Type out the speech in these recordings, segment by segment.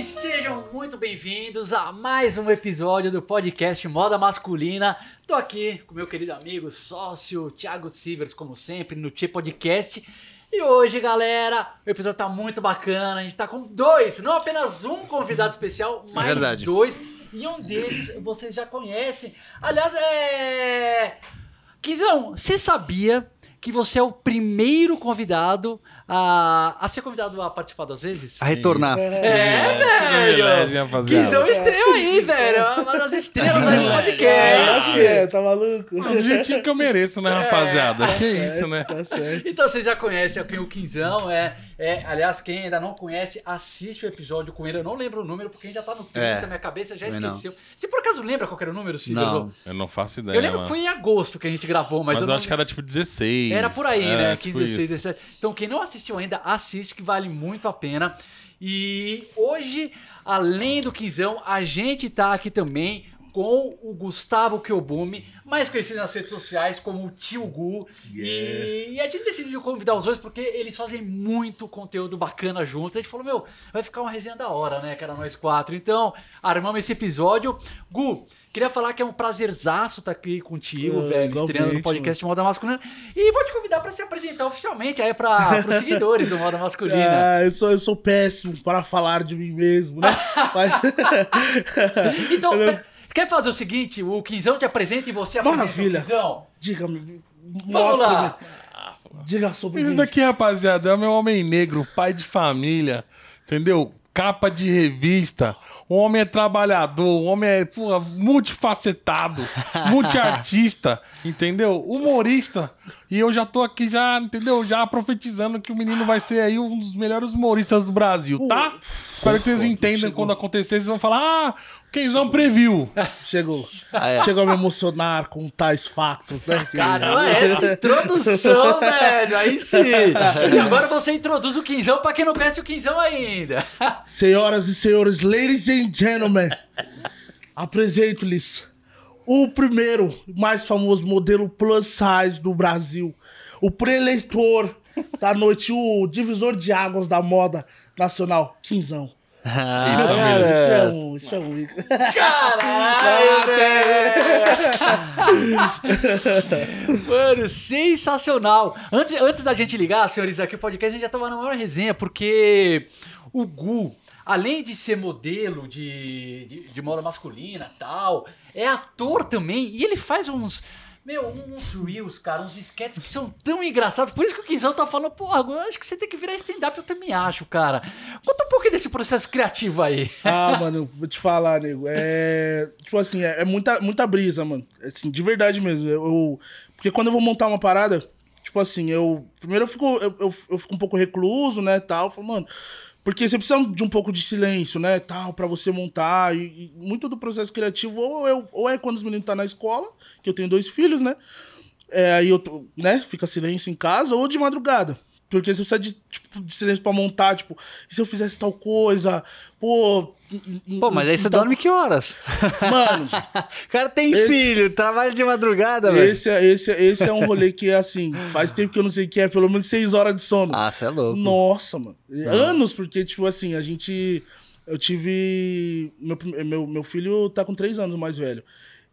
e sejam muito bem-vindos a mais um episódio do podcast Moda Masculina. Tô aqui com meu querido amigo, sócio Thiago Sivers, como sempre, no T Podcast. E hoje, galera, o episódio tá muito bacana. A gente tá com dois, não apenas um convidado especial, mas verdade. dois. E um deles vocês já conhecem. Aliás, é. Kizão, você sabia que você é o primeiro convidado a, a ser convidado a participar duas vezes? A retornar. É, Privilégio, velho! rapaziada. Kizão estreou aí, velho! Uma das estrelas aí do podcast. Acho que é, tá maluco? Do jeitinho que eu mereço, né, rapaziada? que isso, né? Tá certo. Então vocês já conhecem aqui o Quinzão, é, é. Aliás, quem ainda não conhece, assiste o episódio com ele. Eu não lembro o número, porque a gente já tá no 30, É. minha cabeça já não. esqueceu. Você por acaso lembra qual era o número, Cid? Não. Eu não faço ideia, Eu lembro mano. que foi em agosto que a gente gravou, mas, Mas, eu, não acho que era tipo 16. Era por aí, É, né? tipo 15, 16, isso. 17. Então, quem não assistiu ainda, assiste que vale muito a pena. E hoje, além do Quinzão, a gente tá aqui também com o Gustavo Kyobumi, mais conhecido nas redes sociais como o Tio Gu. E, e a gente decidiu convidar os dois porque eles fazem muito conteúdo bacana juntos. A gente falou, meu, vai ficar uma resenha da hora, né? Que era nós quatro. Então, armamos esse episódio. Gu, queria falar que é um prazerzaço estar aqui contigo, Ah, velho, estreando no podcast Moda Masculina. E vou te convidar para se apresentar oficialmente aí para os seguidores do Moda Masculina. Ah, eu sou, eu sou péssimo para falar de mim mesmo, né? Mas... Então, quer fazer o seguinte? O Quinzão te apresenta e você apresenta Maravilha. o Quinzão? Diga-me. Vamos lá. Diga sobre Isso mim. daqui, rapaziada, é o meu homem negro, pai de família, entendeu? Capa de revista. O homem é trabalhador, o homem é porra, multifacetado, multiartista, entendeu? Humorista. E eu já tô aqui já, entendeu? Já profetizando que o menino vai ser aí um dos melhores humoristas do Brasil, tá? Espero que vocês entendam quando acontecer, vocês vão falar: "Ah, Quenzão previu". Chegou. Ah, é. Chegou a me emocionar com tais fatos, né? Caramba, essa introdução, velho. Aí sim. E agora você introduz o Quinzão para quem não conhece o Quinzão ainda. Senhoras e senhores, ladies and gentlemen, apresento-lhes o primeiro mais famoso modelo plus size do Brasil, o preleitor da noite, o divisor de águas da moda nacional, Quinzão. Ah, Cara, isso é um, isso é um. Caralho. Mano, sensacional. Antes, antes da gente ligar, senhores, aqui o podcast, a gente já tava na maior resenha, porque o Gu, além de ser modelo de, de, de moda masculina e tal, é ator também, e ele faz uns... Meu, uns reels, cara, uns sketches que são tão engraçados. Por isso que o Quinzão tá falando, porra, eu acho que você tem que virar stand-up, eu também acho, cara. Conta um pouquinho desse processo criativo aí. Ah, mano, vou te falar, nego. É. Tipo assim, é, é muita, muita brisa, mano. Assim, de verdade mesmo. Eu, eu- porque quando eu vou montar uma parada, tipo assim, eu. Primeiro eu fico, eu, eu, eu fico um pouco recluso, né? Tal. Falo, mano. Porque você precisa de um pouco de silêncio, né? Tal, pra você montar. E, e muito do processo criativo, ou, eu, ou é quando os meninos estão na escola, que eu tenho dois filhos, né? É, aí eu, né, fica silêncio em casa ou de madrugada. Porque você precisa de, tipo, de silêncio pra montar, tipo, e se eu fizesse tal coisa? Pô. e- Pô, mas aí você então- dorme que horas? Mano, O cara tem Esse- filho, trabalha de madrugada, velho. esse, é- esse, é- esse é um rolê que, assim, faz tempo que eu não sei o que é, pelo menos seis horas de sono. Ah, você é louco. Nossa, mano. Anos, porque, tipo assim, a gente. Eu tive. Meu, meu, meu filho tá com três anos, o mais velho.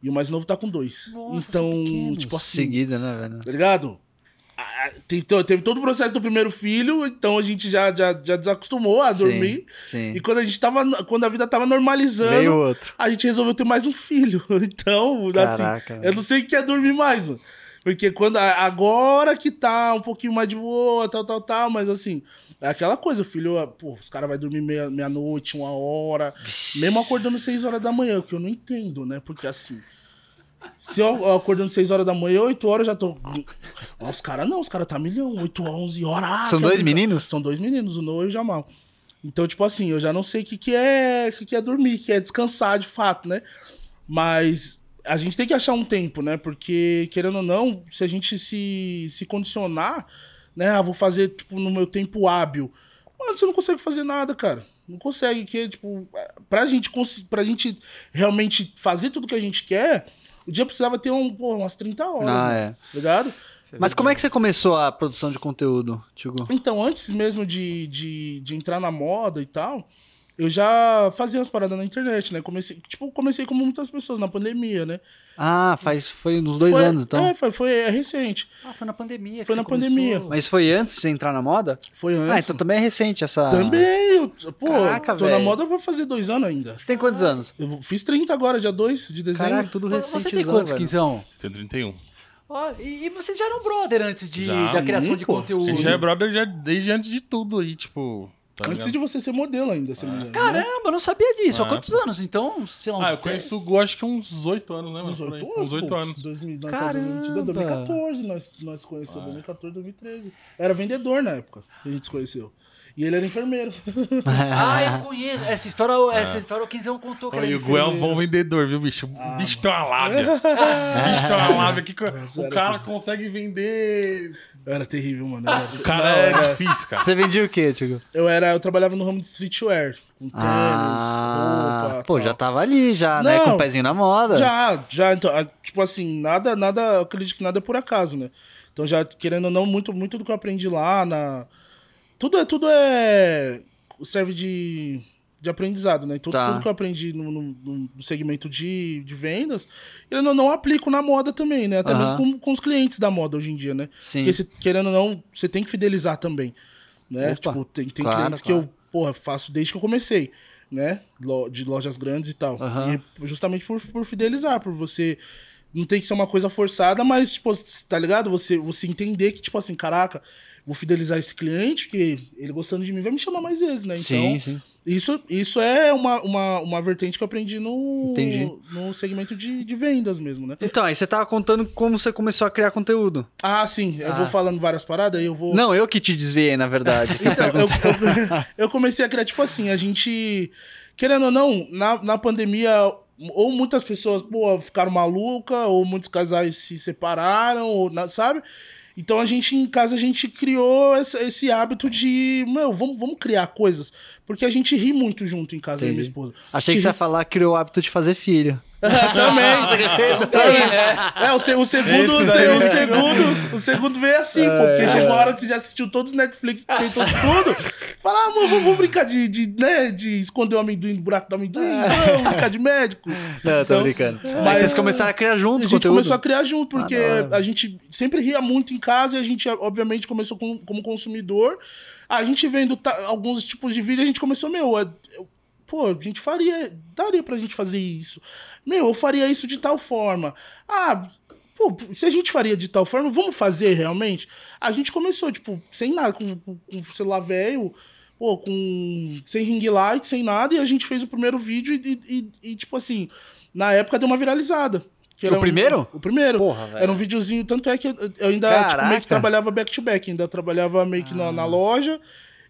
E o mais novo tá com dois. Nossa, então, tipo assim. Seguida, né, velho? Tá ligado? Teve, teve todo o processo do primeiro filho, então a gente já, já, já desacostumou a dormir. sim. E quando a gente tava. Quando a vida tava normalizando, a gente resolveu ter mais um filho. Então, Caraca, assim, eu não sei o que é dormir mais, mano. Porque quando. Agora que tá um pouquinho mais de boa, tal, tal, tal, mas assim. É aquela coisa, o filho, pô, os caras vão dormir meia- meia-noite, uma hora, mesmo acordando seis horas da manhã, o que eu não entendo, né? Porque assim, se eu eu acordando 6 horas da manhã, 8 horas eu já tô. Ó, os caras não, os caras tá milhão, 8 a 11 horas. ah, São dois brincar. meninos? São dois meninos, o Noah e o Jamal. Então, tipo assim, eu já não sei o que, que é o que, que é dormir, que é descansar de fato, né? Mas a gente tem que achar um tempo, né? Porque, querendo ou não, se a gente se, se condicionar, né? Ah, vou fazer, tipo, no meu tempo hábil. Mano, você não consegue fazer nada, cara. Não consegue, que, tipo, pra gente, pra gente realmente fazer tudo que a gente quer, o dia precisava ter um, pô, umas 30 horas. Ah, né? é. Tá ligado? Mas como é que você começou a produção de conteúdo, Tigo? Então, antes mesmo de, de, de entrar na moda e tal, eu já fazia as paradas na internet, né? Comecei, tipo, comecei como muitas pessoas na pandemia, né? Ah, faz, foi nos dois Foi- anos, então. É, foi, foi é recente. Ah, foi na pandemia. Foi você na pandemia. começou. Mas foi antes de você entrar na moda? Foi antes. Ah, então também é recente essa. Também, eu, pô, Caraca, tô na velho. moda vai fazer dois anos ainda. Você tem quantos anos? Eu fiz 30 agora, dia 2 de dezembro. Caraca, tudo Você recente. tem quantos. Quinzão? Tem 31. Ó, e, e vocês já eram brother antes de, Já. da criação Sim, de conteúdo. Você já é brother já desde antes de tudo aí, tipo. Tá Antes ligado? de você ser modelo ainda, se não me engano. né? Caramba, eu não sabia disso. Há Ah, quantos anos? Então, sei lá, uns Ah, eu 10. conheço o Gu acho que uns 8 anos, né, mano? Uns. 8 anos. Uns 8 pô. anos. 2000, nós Caramba. estamos em 2014 nós, nós conhecemos. 2014, 2013. Era vendedor na época que a gente se conheceu. E ele era enfermeiro. Ah, eu conheço. Essa história, essa história o Quinzão contou que Olha, era e o Gu é um bom vendedor, viu, bicho? O bicho tem uma lábia. O bicho tem uma lábia que o cara consegue vender. Eu era terrível, mano. Eu era, cara Não, é era- difícil, cara. Você vendia o quê, Tigo? eu, era, eu trabalhava no ramo de streetwear. Com tênis, Ah, roupa. pô, tal. já tava ali, já, né? Não. Com o pezinho na moda. Já, já, então, ah, tipo assim, nada, nada, eu acredito que nada é por acaso, né? Então já, querendo ou não, muito, muito do que eu aprendi lá, na... Tudo é, tudo é... serve de, de aprendizado, né? Tudo, Tá. tudo que eu aprendi no, no- no- segmento de, de vendas, eu não, não aplico na moda também, né? Até Aham. mesmo com, com os clientes da moda hoje em dia, né? Sim. Porque, você, querendo ou não, você tem que fidelizar também, né? Opa, Tipo, tem, tem claro, clientes claro. que eu, porra, faço desde que eu comecei, né? De lojas grandes e tal. Aham. E justamente por, por fidelizar, por você. Não tem que ser uma coisa forçada, mas, tipo, tá ligado? Você, você entender que, tipo assim, caraca, vou fidelizar esse cliente, que ele gostando de mim vai me chamar mais vezes, né? Então, Sim, sim. Isso, isso é uma, uma, uma vertente que eu aprendi no, Entendi. no segmento de, de vendas mesmo, né? Então, aí você tava contando como você começou a criar conteúdo. Ah, sim, eu vou falando várias paradas, aí eu vou. Não, eu que te desviei, na verdade. Então, eu, eu, eu comecei a criar, tipo assim, a gente. Querendo ou não, na, na pandemia, ou muitas pessoas, pô, ficaram malucas, ou muitos casais se separaram, ou, sabe? Então a gente, em casa, a gente criou esse, esse hábito de, meu, vamos, vamos criar coisas. Porque a gente ri muito junto em casa, eu e minha Entendi. esposa. Achei que você ia falar que criou o hábito de fazer filho. Também. Tem, né? É, o, se- o segundo, o, se- o segundo, o segundo veio assim, pô, porque chegou a hora que você já assistiu todos os Netflix, tentou tudo. Fala, ah, mano, vamos, brincar de, de, né, de esconder o amendoim do buraco do amendoim, vamos brincar de médico. Não, tô Então, brincando. Mas mas- vocês começaram a criar junto A gente conteúdo? começou a criar junto, porque Ah, a gente sempre ria muito em casa e a gente, obviamente, começou com- como consumidor. A gente vendo alguns tipos de vídeo, a gente começou, meu, é- eu- pô, a gente faria, daria pra gente fazer isso. Meu, eu faria isso de tal forma. Ah, pô, se a gente faria de tal forma, vamos fazer realmente? A gente começou, tipo, sem nada, com, com, com o celular velho, pô, com, sem ring light, sem nada, e a gente fez o primeiro vídeo e, e- e, tipo assim, na época deu uma viralizada. Que O era um- primeiro? o primeiro. Porra, velho. Era um videozinho, tanto é que eu, eu ainda tipo, meio que trabalhava back to back, ainda trabalhava meio que na, na loja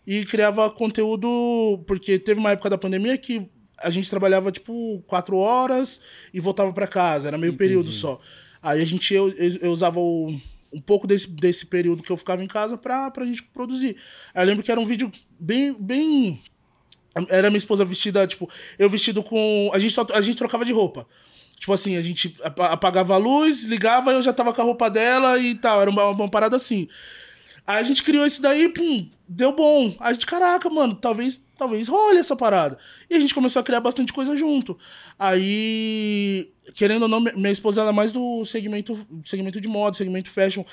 e criava conteúdo, porque teve uma época da pandemia que a gente trabalhava tipo quatro horas e voltava pra casa, era meio período só. Aí a gente, eu, eu, eu usava o- um pouco desse, desse período que eu ficava em casa pra, pra gente produzir. Aí eu lembro que era um vídeo bem, bem era minha esposa vestida, tipo, eu vestido com. A gente, só, a gente trocava de roupa. Tipo assim, a gente apa- apagava a luz, ligava, eu já tava com a roupa dela e tal. Era uma, uma parada assim. Aí a gente criou isso daí, pum, deu bom. Aí a gente, caraca, mano, talvez, talvez role essa parada. E a gente começou a criar bastante coisa junto. Aí, querendo ou não, mi- minha esposa ela é mais do segmento, segmento de moda, segmento fashion.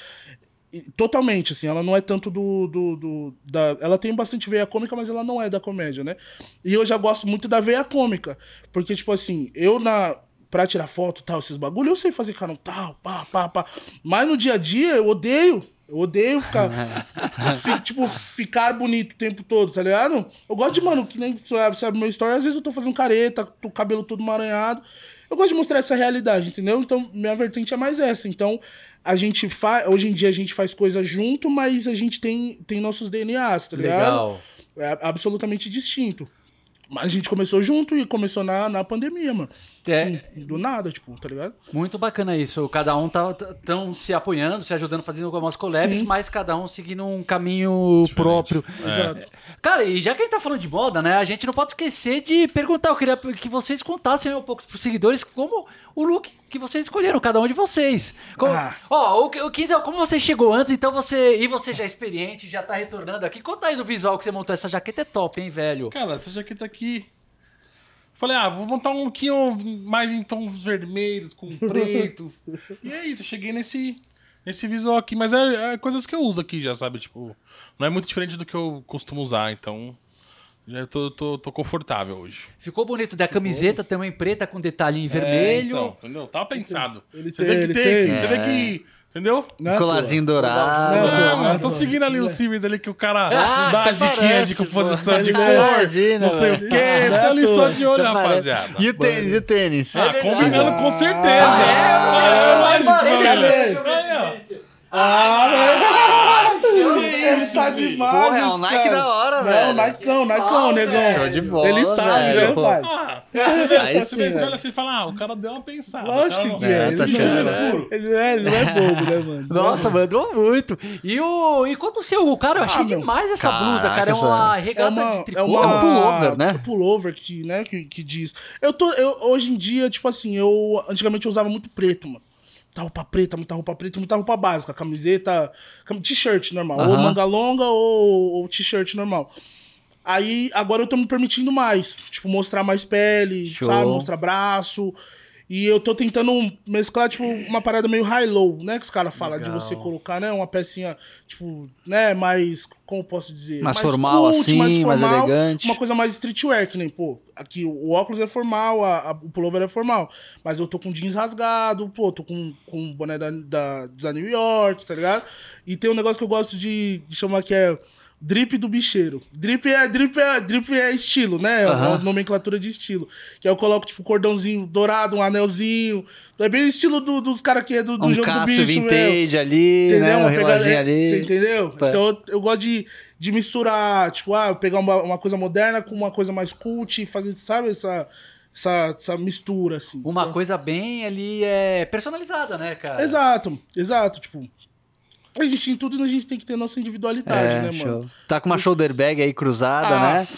Totalmente, assim, ela não é tanto do, do, do- da, ela tem bastante veia cômica, mas ela não é da comédia, né? E eu já gosto muito da veia cômica, porque tipo assim, eu na pra tirar foto, tal, esses bagulho, eu sei fazer carão tal, pá, pá, pá. Mas no dia a dia eu odeio, eu odeio ficar fi- tipo ficar bonito o tempo todo, tá ligado? Eu gosto de, mano, que nem sabe, sabe meu story, às vezes eu tô fazendo careta, tô cabelo todo emaranhado. Eu gosto de mostrar essa realidade, entendeu? Então, minha vertente é mais essa. Então, a gente faz. Hoje em dia a gente faz coisas junto, mas a gente tem, tem nossos DNAs, tá ligado? Legal. É absolutamente distinto. Mas a gente começou junto e começou na, na pandemia, mano. É. Sim, do nada, tipo, tá ligado? Muito bacana isso. Cada um tá tão se apoiando, se ajudando, fazendo algumas collabs, Sim. mas cada um seguindo um caminho próprio. Exato. Cara, e já que a gente tá falando de moda, né? A gente não pode esquecer de perguntar. Eu queria que vocês contassem um pouco pros seguidores como o look que vocês escolheram, cada um de vocês. Como, Ah. Ó, o, o como você chegou antes, então você. E você já é experiente, já tá retornando aqui. Conta aí do visual que você montou. Essa jaqueta é top, hein, velho? Cara, essa jaqueta aqui. Falei, ah, vou montar um lookinho mais em tons vermelhos, com pretos. e é isso, eu cheguei nesse, nesse visual aqui. Mas é, é coisas que eu uso aqui já, sabe? Tipo, não é muito diferente do que eu costumo usar, então. Já tô, tô, tô confortável hoje. Ficou bonito. Da camiseta também preta com detalhinho É, vermelho. então, entendeu? Tava pensado. Ele você tem, vê que ele tem, tem. aqui, você vê que. Entendeu? Não é à Colarzinho dourado. Não, mano, não, tô seguindo ali os cíveis ali que o cara Ah, dá diquinhas de composição de cor. Imagina, Não sei o quê. Tô ali só de olho, rapaziada. E o tênis, e o tênis? Ah, combinando com certeza. Ah, é? Ah, lógico, reparei, família. cara. Aí, ó. Ah, velho. Ele tá demais. Porra, é um Nike cara. da hora, não, velho. Naicão, Naicão, negão. Show de bola, Ele sabe, velho, né, pai? Ah, Aí você olha assim e fala, ah, o cara deu uma pensada. Lógico cara que não- é. Essa Ele não, chama, é, ele, é, ele não é bobo, né, mano? Nossa, mandou muito. E o e quanto o seu, cara, eu achei Ah, demais essa Caraca, blusa, cara. É uma essa- regata de tricô. É um pullover, né? É pullover que, né, que, que diz. Eu tô, eu, hoje em dia, tipo assim, eu antigamente eu usava muito preto, mano. Muita roupa preta, muita roupa preta, muita roupa básica, camiseta, cam- t-shirt normal, ou Aham. manga longa ou, ou t-shirt normal. Aí agora eu tô me permitindo mais, tipo, mostrar mais pele, Show. sabe, mostrar braço. E eu tô tentando mesclar, tipo, uma parada meio high-low, né? Que os caras falam de você colocar, né? Uma pecinha, tipo, né? Mais, como posso dizer? Mais formal, assim, mais elegante. Uma coisa mais streetwear, que nem, pô, aqui o óculos é formal, a, a- o pullover é formal. Mas eu tô com jeans rasgado, pô, tô com, com o boné da, da, da New York, tá ligado? E tem um negócio que eu gosto de, de chamar que é drip do bicheiro. Drip é, drip é, drip é estilo, né? É uma Aham. nomenclatura de estilo. Que aí eu coloco, tipo, cordãozinho dourado, um anelzinho. É bem o estilo do- dos caras que é do, do Um jogo do bicho, vintage mesmo. ali, Entendeu? né? Um Uma pegada- reloginho é, ali. Você entendeu? Pá. Então eu, eu gosto de, de misturar, tipo, ah, pegar uma, uma coisa moderna com uma coisa mais cult e fazer, sabe, essa, essa, essa mistura, assim. Uma Então- coisa bem ali é personalizada, né, cara? Exato, exato, tipo. A gente em tudo a gente tem que ter nossa individualidade, É, né, show. mano? Tá com uma shoulder bag aí cruzada, Ah, né?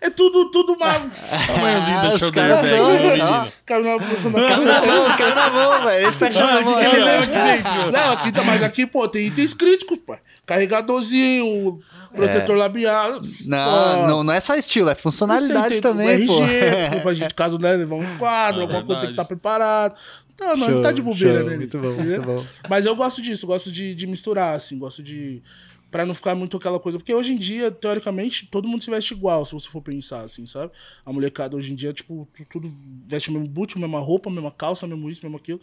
É tudo, tudo uma. Tamanhozinho Ah, da shoulder bag. Caiu na, Caiu na, na mão, caiu na mão, velho. Ele fecha na mão. Aqui, aqui, né? dentro. Não, aqui tá, mas aqui, pô, tem itens críticos, pô. Carregadorzinho, protetor labial. Não, não, não é só estilo, é funcionalidade também, entende? pô. RG, pra gente, caso né, levar um quadro, É alguma coisa tem que estar preparado. Não, não, Show, não tá de bobeira, show, né? muito bom, muito bom. Mas eu gosto disso, gosto de, de misturar, assim, gosto de. Pra não ficar muito aquela coisa. Porque hoje em dia, teoricamente, todo mundo se veste igual, se você for pensar, assim, sabe? A molecada hoje em dia, tipo, tu- tudo veste o mesmo boot, a mesma roupa, a mesma calça, mesmo isso, mesmo aquilo.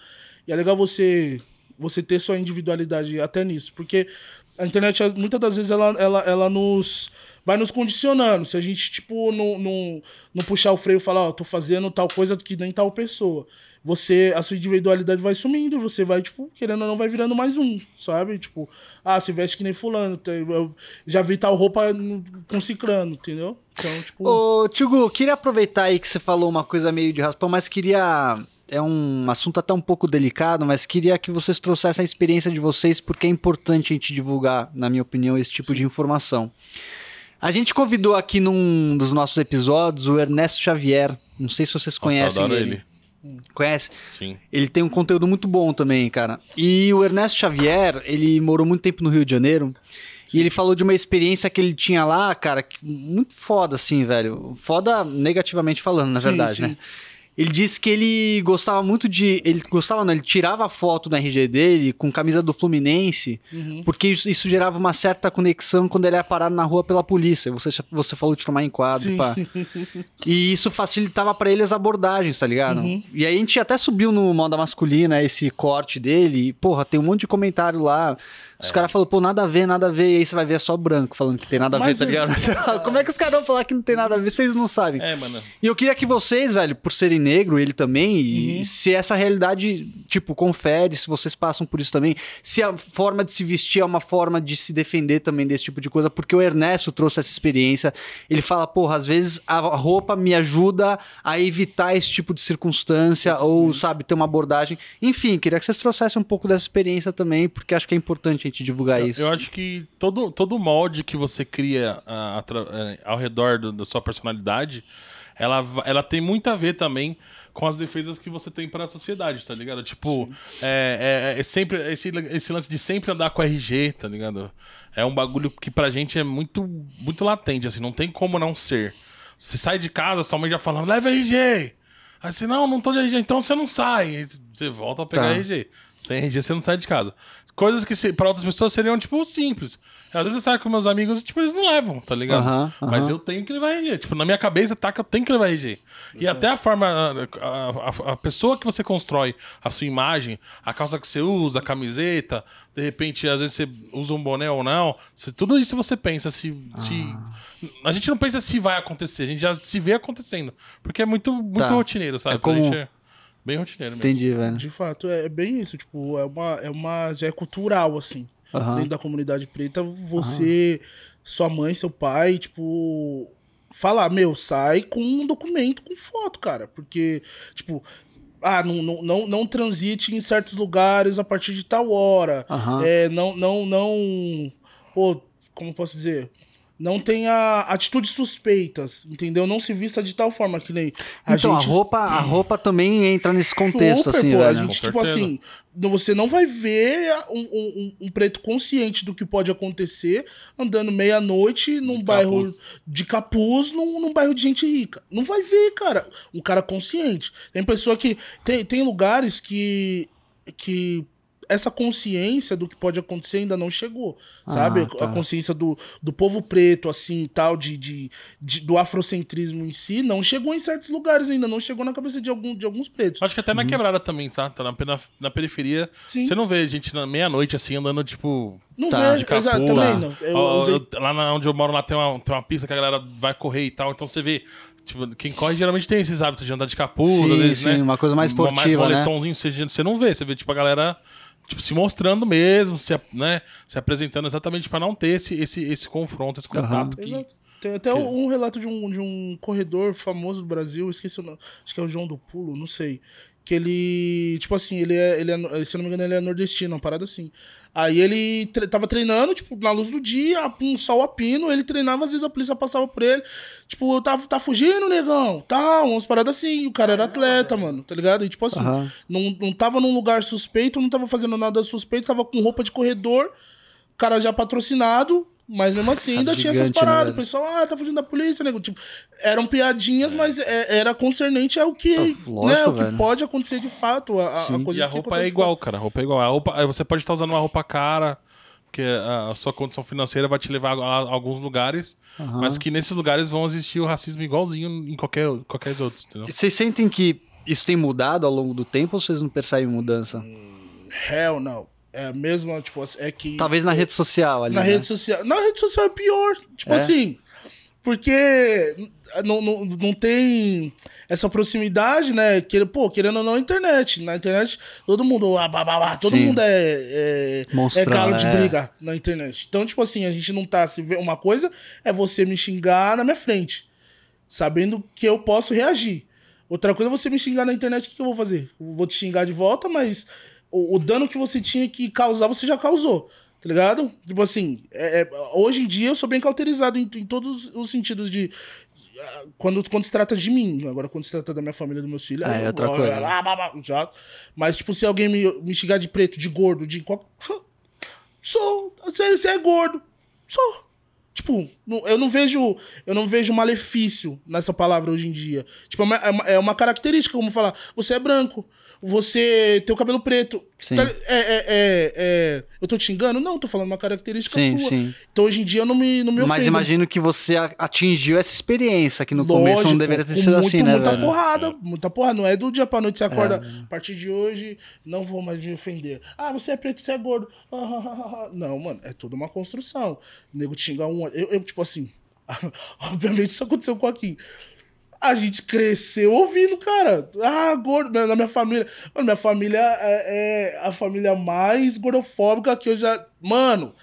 E é legal você, você ter sua individualidade até nisso. Porque a internet, muitas das vezes, ela, ela, ela nos. Vai nos condicionando. Se a gente, tipo, não, não, não puxar o freio e falar, ó, tô fazendo tal coisa que nem tal pessoa. Você, a sua individualidade vai sumindo, você vai, tipo, querendo ou não, vai virando mais um, sabe? Tipo, ah, se veste que nem fulano. tem- Eu já vi tal roupa com ciclano, entendeu? Então, tipo. Ô, Tigo, queria aproveitar aí que você falou uma coisa meio de raspão, mas queria. É um assunto até um pouco delicado, mas queria que vocês trouxessem a experiência de vocês, porque é importante a gente divulgar, na minha opinião, esse tipo de informação. A gente convidou aqui num dos nossos episódios o Ernesto Xavier. Não sei se vocês conhecem adoro ele. ele. Conhece? Sim. Ele tem um conteúdo muito bom também, cara. E o Ernesto Xavier, ele morou muito tempo no Rio de Janeiro. E ele falou de uma experiência que ele tinha lá, cara, muito foda, assim, velho. Foda negativamente falando, na Sim, verdade, sim. né? Ele disse que ele gostava muito de. Ele gostava, não, ele tirava a foto no RG dele com camisa do Fluminense, Uhum. porque isso, isso gerava uma certa conexão quando ele era parado na rua pela polícia. Você, você falou de tomar enquadro, Sim. pá. E isso facilitava pra ele as abordagens, tá ligado? Uhum. E aí a gente até subiu no Moda Masculina esse corte dele, e, porra, tem um monte de comentário lá. É. Os caras falaram, pô, nada a ver, nada a ver, e aí você vai ver só branco falando que tem nada a ver, Mas tá é- ligado? Como é que os caras vão falar que não tem nada a ver? Vocês não sabem. É, mano. E eu queria que vocês, velho, por serem negro, ele também, e se essa realidade, tipo, confere, se vocês passam por isso também, se a forma de se vestir é uma forma de se defender também desse tipo de coisa, porque o Ernesto trouxe essa experiência. Ele fala, porra, às vezes a roupa me ajuda a evitar esse tipo de circunstância, ou, sabe, ter uma abordagem. Enfim, queria que vocês trouxessem um pouco dessa experiência também, porque acho que é importante gente divulgar isso. Eu acho que todo, todo molde que você cria ah, atra- eh, ao redor do- da sua personalidade, ela, ela tem muito a ver também com as defesas que você tem para a sociedade, tá ligado? Tipo, é, é- é sempre esse, esse lance de sempre andar com RG, tá ligado? É um bagulho que pra gente é muito, muito latente, assim, não tem como não ser. Você sai de casa, sua mãe já falando, leva RG. Aí você, não, não tô de RG, então você não sai. Aí você volta a pegar Tá. RG. Sem RG você não sai de casa. Coisas que pra outras pessoas seriam, tipo, simples. Às vezes eu saio com meus amigos e, tipo, eles não levam, tá ligado? Aham, Mas aham. eu tenho que levar RG. Tipo, na minha cabeça tá que eu tenho que levar RG. E até a forma, a, a- a pessoa que você constrói, a sua imagem, a calça que você usa, a camiseta, de repente, às vezes você usa um boné ou não. se- tudo isso você pensa se, se. A gente não pensa se vai acontecer, a gente já se vê acontecendo. Porque é muito, muito Tá. rotineiro, sabe? É como- é bem rotineiro mesmo. Entendi, velho. De fato, é, é bem isso. Tipo, é uma, é uma. Já é cultural, assim. Aham. Dentro da comunidade preta, você, sua mãe, seu pai, tipo. Falar, meu, sai com um documento com foto, cara. Porque, tipo. Ah, não, não, não, não transite em certos lugares a partir de tal hora. Aham. É, não, não, não. Pô, como eu posso dizer? Não tenha atitudes suspeitas, entendeu? Não se vista de tal forma que nem a então, gente a roupa, a roupa também entra nesse contexto, Super, assim, pô, velho. A gente, Com tipo assim, você não vai ver um, um- um preto consciente do que pode acontecer andando meia-noite num bairro capuz. de capuz, num, num bairro de gente rica. Não vai ver, cara. Um cara consciente. Tem pessoa que. Tem, tem lugares que. que essa consciência do que pode acontecer ainda não chegou, sabe? tá. A consciência do, do povo preto, assim, tal, de, de, de- do afrocentrismo em si, não chegou em certos lugares ainda, não chegou na cabeça de, algum, de alguns pretos. Acho que até na quebrada também, tá? Tá na, na, na periferia. Sim. Você não vê gente na meia-noite assim andando, tipo. Não Tá, vejo, exato, também não. Eu usei- eu- lá na- onde eu moro, lá tem uma, tem uma pista que a galera vai correr e tal. Então você vê. Tipo, quem corre geralmente tem esses hábitos de andar de capuz, Sim, às vezes, sim, né? uma coisa mais esportiva, mais né? moletomzinho, você, você não vê. Você vê, tipo, a galera tipo, se mostrando mesmo, se, né, se apresentando exatamente pra não ter esse, esse, esse confronto, esse contato. Que, Exato. Tem até um relato de um, de um corredor famoso do Brasil, esqueci o nome, acho que é o João do Pulo, não sei. Que ele, tipo assim, ele é, ele é, se não me engano, ele é nordestino, uma parada assim. Aí ele tre tava treinando, tipo, na luz do dia, um sol a pino, ele treinava, às vezes a polícia passava por ele, tipo, tá, tá fugindo, negão, tá, umas paradas assim, o cara era atleta, mano, tá ligado? E tipo assim, Aham. não, não tava num lugar suspeito, não tava fazendo nada suspeito, tava com roupa de corredor, o cara já patrocinado, mas mesmo assim ainda tinha essas né, paradas. o pessoal, ah, tá fugindo da polícia, nego. Tipo, eram piadinhas, mas é- era concernente ao que, Ah, né, lógico, o que pode acontecer de fato. A, a- coisa E a roupa é igual, cara. A roupa é igual. A roupa, aí você pode estar usando uma roupa cara, que a, a sua condição financeira vai te levar a, a alguns lugares, mas que nesses lugares vão existir o racismo igualzinho em qualquer, qualquer outros, entendeu? Vocês sentem que isso tem mudado ao longo do tempo ou vocês não percebem mudança? Hell no. É a mesma, tipo, assim, é que. Talvez na rede social ali. Na né? rede social. Na rede social é pior. Tipo É? assim. Porque não, não, não tem essa proximidade, né? Que, pô, querendo ou não, internet. Na internet, todo mundo. Ah, bah, bah, bah, todo Sim. mundo é, é, Monstrão, é galo de né? briga na internet. Então, tipo assim, a gente não tá se vê. Uma coisa é você me xingar na minha frente, sabendo que eu posso reagir. Outra coisa é você me xingar na internet, o que, que eu vou fazer? Eu vou te xingar de volta, mas o, o dano que você tinha que causar, você já causou. Tá ligado? Tipo assim, é- é- hoje em dia eu sou bem cauterizado em, em todos os sentidos de. ah, Quando, quando se trata de mim, agora quando se trata da minha família, dos meus filhos, É, eu- outra eu- coisa. ah, bah, já. Mas, tipo, se alguém me, me xingar de preto, de gordo, de qual. Sou. Você, você é gordo. Sou. Tipo, não- eu não vejo eu não vejo malefício nessa palavra hoje em dia. Tipo, é uma, é uma- é uma característica, como falar, você é branco, você tem o cabelo preto. Sim. Tá- é, é, é, é- eu tô te xingando? Não, tô falando uma característica Sim, sua. sim. Então hoje em dia eu não me, não me Mas ofendo. imagino que você atingiu essa experiência, que no começo não Lógico, deveria ter sido muito, assim, né, Muita velho? porrada, muita porrada. Não é do dia pra noite você acorda, a partir de hoje não vou mais me ofender. Ah, você é preto, você é gordo. Ah, ah, ah. Não, mano, é toda uma construção. O nego te xinga um... Eu, eu, tipo assim... obviamente isso aconteceu com o Joaquim. A gente cresceu ouvindo, cara. Ah, gordo. Na minha família. Mano, minha família é, é a família mais gordofóbica que eu já. Mano,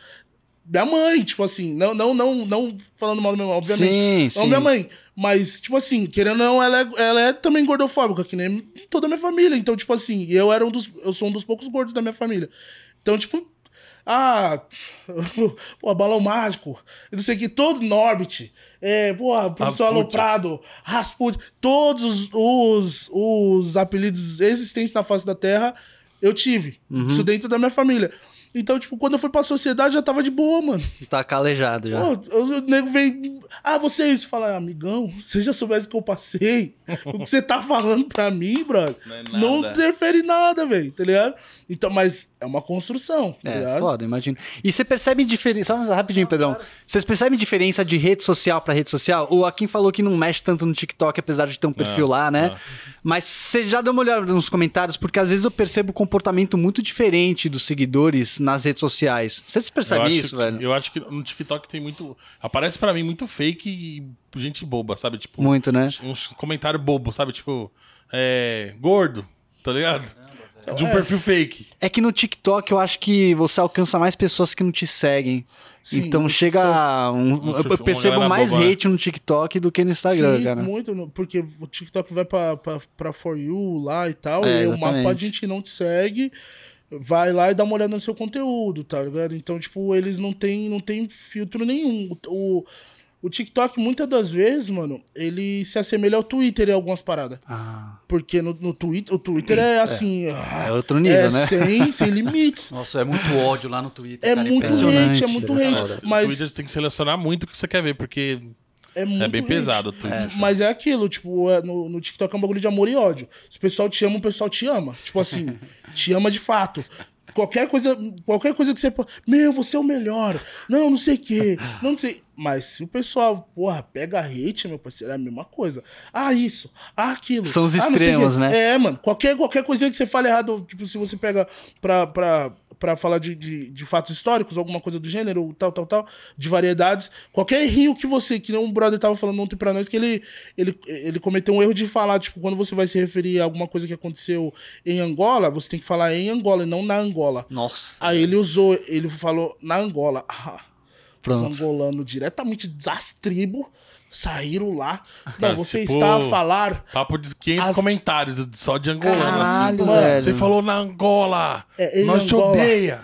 minha mãe, tipo assim, não, não, não, não falando mal da minha mãe, obviamente. Sim, não sim. minha mãe. Mas, tipo assim, querendo ou não, ela é, ela é também gordofóbica, que nem toda a minha família. Então, tipo assim, eu era um dos. Eu sou um dos poucos gordos da minha família. Então, tipo. Ah, pô, balão mágico, eu não sei o que, todo Norbit, é, pô, professor. Aloprado, Rasputin, todos os, os, os apelidos existentes na face da Terra, eu tive. Isso dentro da minha família. Então, tipo, quando eu fui pra sociedade, já tava de boa, mano. Tá calejado já. Pô, o nego vem. Ah, você é isso. Fala, amigão, você já soubesse que eu passei. o que você tá falando pra mim, brother. Não é Não, nada. interfere em nada, velho, tá ligado? Então, mas é uma construção, tá É, ligado? foda, imagino. E você percebe diferença. Só rapidinho, Pedrão. Vocês percebem diferença de rede social pra rede social? O Akin falou que não mexe tanto no TikTok, apesar de ter um perfil lá, né? Mas você já deu uma olhada nos comentários, porque às vezes eu percebo um comportamento muito diferente dos seguidores nas redes sociais. Vocês percebem isso, que- velho? Eu acho que no TikTok tem muito. Aparece pra mim muito fake e gente boba, sabe? Tipo, Muito, né? uns comentários bobos, sabe? Tipo, é. Gordo, tá ligado? De um perfil fake. É que no TikTok eu acho que você alcança mais pessoas que não te seguem. Sim, então chega. a Um, eu perfil- percebo mais boba, né? hate no TikTok do que no Instagram, Sim, cara. muito, porque o TikTok vai pra, pra, pra For You lá e tal, É, e o mapa de gente não te segue, vai lá e dá uma olhada no seu conteúdo, tá ligado? Então, tipo, eles não tem, não tem filtro nenhum. O, o TikTok, muitas das vezes, mano, ele se assemelha ao Twitter em algumas paradas. Ah, Porque no, no Twitter, o Twitter é assim. é outro nível, é né? Sem, sem limites. Nossa, é muito ódio lá no Twitter. É cara, muito impressionante. hate, é muito é hate. foda. O Mas Twitter você tem que selecionar muito o que você quer ver, porque é, muito é bem hate. pesado o Twitter. Mas é aquilo, tipo, é- no, no TikTok é um bagulho de amor e ódio. Se o pessoal te ama, o pessoal te ama. Tipo assim, te ama de fato. Qualquer coisa, qualquer coisa que você. Meu, você é o melhor. Não, não sei o quê. Não, não sei. Mas se o pessoal, porra, pega hate, meu parceiro, é a mesma coisa. Ah, isso. Ah, aquilo. São os Ah, extremos, né? É, mano. Qualquer, qualquer coisinha que você fale errado, tipo, se você pega pra, pra, pra falar de, de, de fatos históricos, alguma coisa do gênero, tal, tal, tal, de variedades, qualquer errinho que você, que nem um brother tava falando ontem pra nós, que ele, ele, ele cometeu um erro de falar, tipo, quando você vai se referir a alguma coisa que aconteceu em Angola, você tem que falar em Angola e não na Angola. Nossa. Aí ele usou, ele falou na Angola. Ah. Os angolanos diretamente das tribos saíram lá. Não, você tipo, está a falar Papo de 500 As- comentários só de angolano, Caralho, assim. velho. Você falou na Angola. É, Nós te Angola. odeia.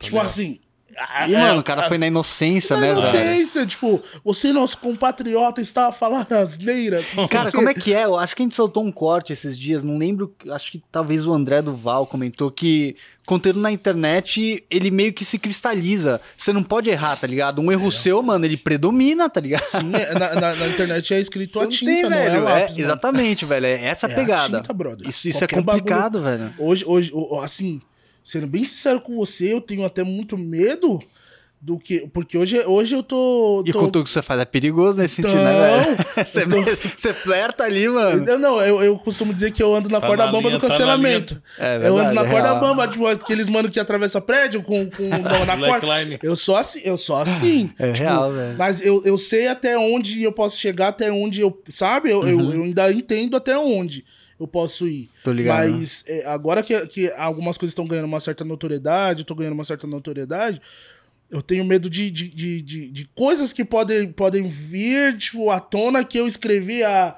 Tipo assim. Ah, E, é, mano, o cara foi na inocência, na né, velho? inocência, tipo, você, nosso compatriota, está a falar asneiras. Cara, como é que é? Eu acho que a gente soltou um corte esses dias, não lembro, acho que talvez o André Duval comentou que conteúdo na internet, ele meio que se cristaliza. Você não pode errar, tá ligado? Um erro seu, mano, ele predomina, tá ligado? Sim, é, na, na- na internet é escrito Você a tinta, tem, não velho. é É, lápis, mano. exatamente, velho. É essa É pegada. tinta. Isso, isso é complicado, velho. Hoje, hoje, assim, sendo bem sincero com você, eu tenho até muito medo do que. Porque hoje, hoje eu tô. E o tô... conteúdo que você faz é perigoso nesse sentido, Não, né, velho? Você, eu tô- você flerta ali, mano. Eu, não, eu, eu costumo dizer que eu ando na Tá corda na bamba linha, do tá cancelamento. linha. É eu verdade, ando na é corda real. bamba, tipo, aqueles mano que atravessa prédio com, com na, na corda. Eu sou assim, eu sou assim. É Tipo, real, velho. Mas eu, eu sei até onde eu posso chegar, até onde eu. Sabe? Eu, eu, eu ainda entendo até onde eu posso ir. Tô ligado. Mas é, agora que, que algumas coisas estão ganhando uma certa notoriedade, eu tô ganhando uma certa notoriedade. Eu tenho medo de, de, de, de, de coisas que podem, podem vir, tipo, à tona que eu escrevi há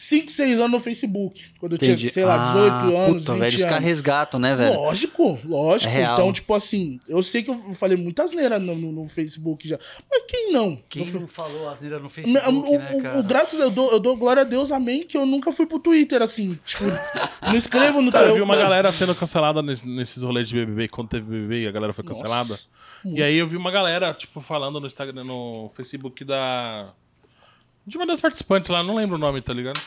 5, 6 anos no Facebook. Quando eu Entendi. tinha, sei lá, Ah, 18 anos, Puta, 20 velho, os caras resgatam, né, velho? Lógico, lógico. É então, tipo assim, eu sei que eu falei muitas neiras no, no, no Facebook já. Mas quem não? Quem No não falou asneira no não, Facebook, o, né, o- cara? o- graças a eu dou, eu dou glória a Deus, amém, que eu nunca fui pro Twitter, assim. Tipo, não escrevo no Eu vi uma galera sendo cancelada nes- nesses rolês de BBB, quando teve BBB e a galera foi cancelada. E aí eu vi uma galera, tipo, falando no Instagram, no Facebook da. De uma das participantes lá, não lembro o nome, tá ligado?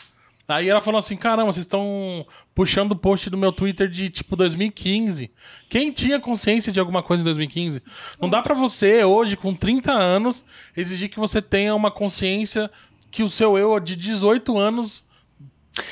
Aí ela falou assim: caramba, vocês estão puxando o post do meu Twitter de tipo 2015. Quem tinha consciência de alguma coisa em 2015? Não dá pra você, hoje, com 30 anos, exigir que você tenha uma consciência que o seu eu de 18 anos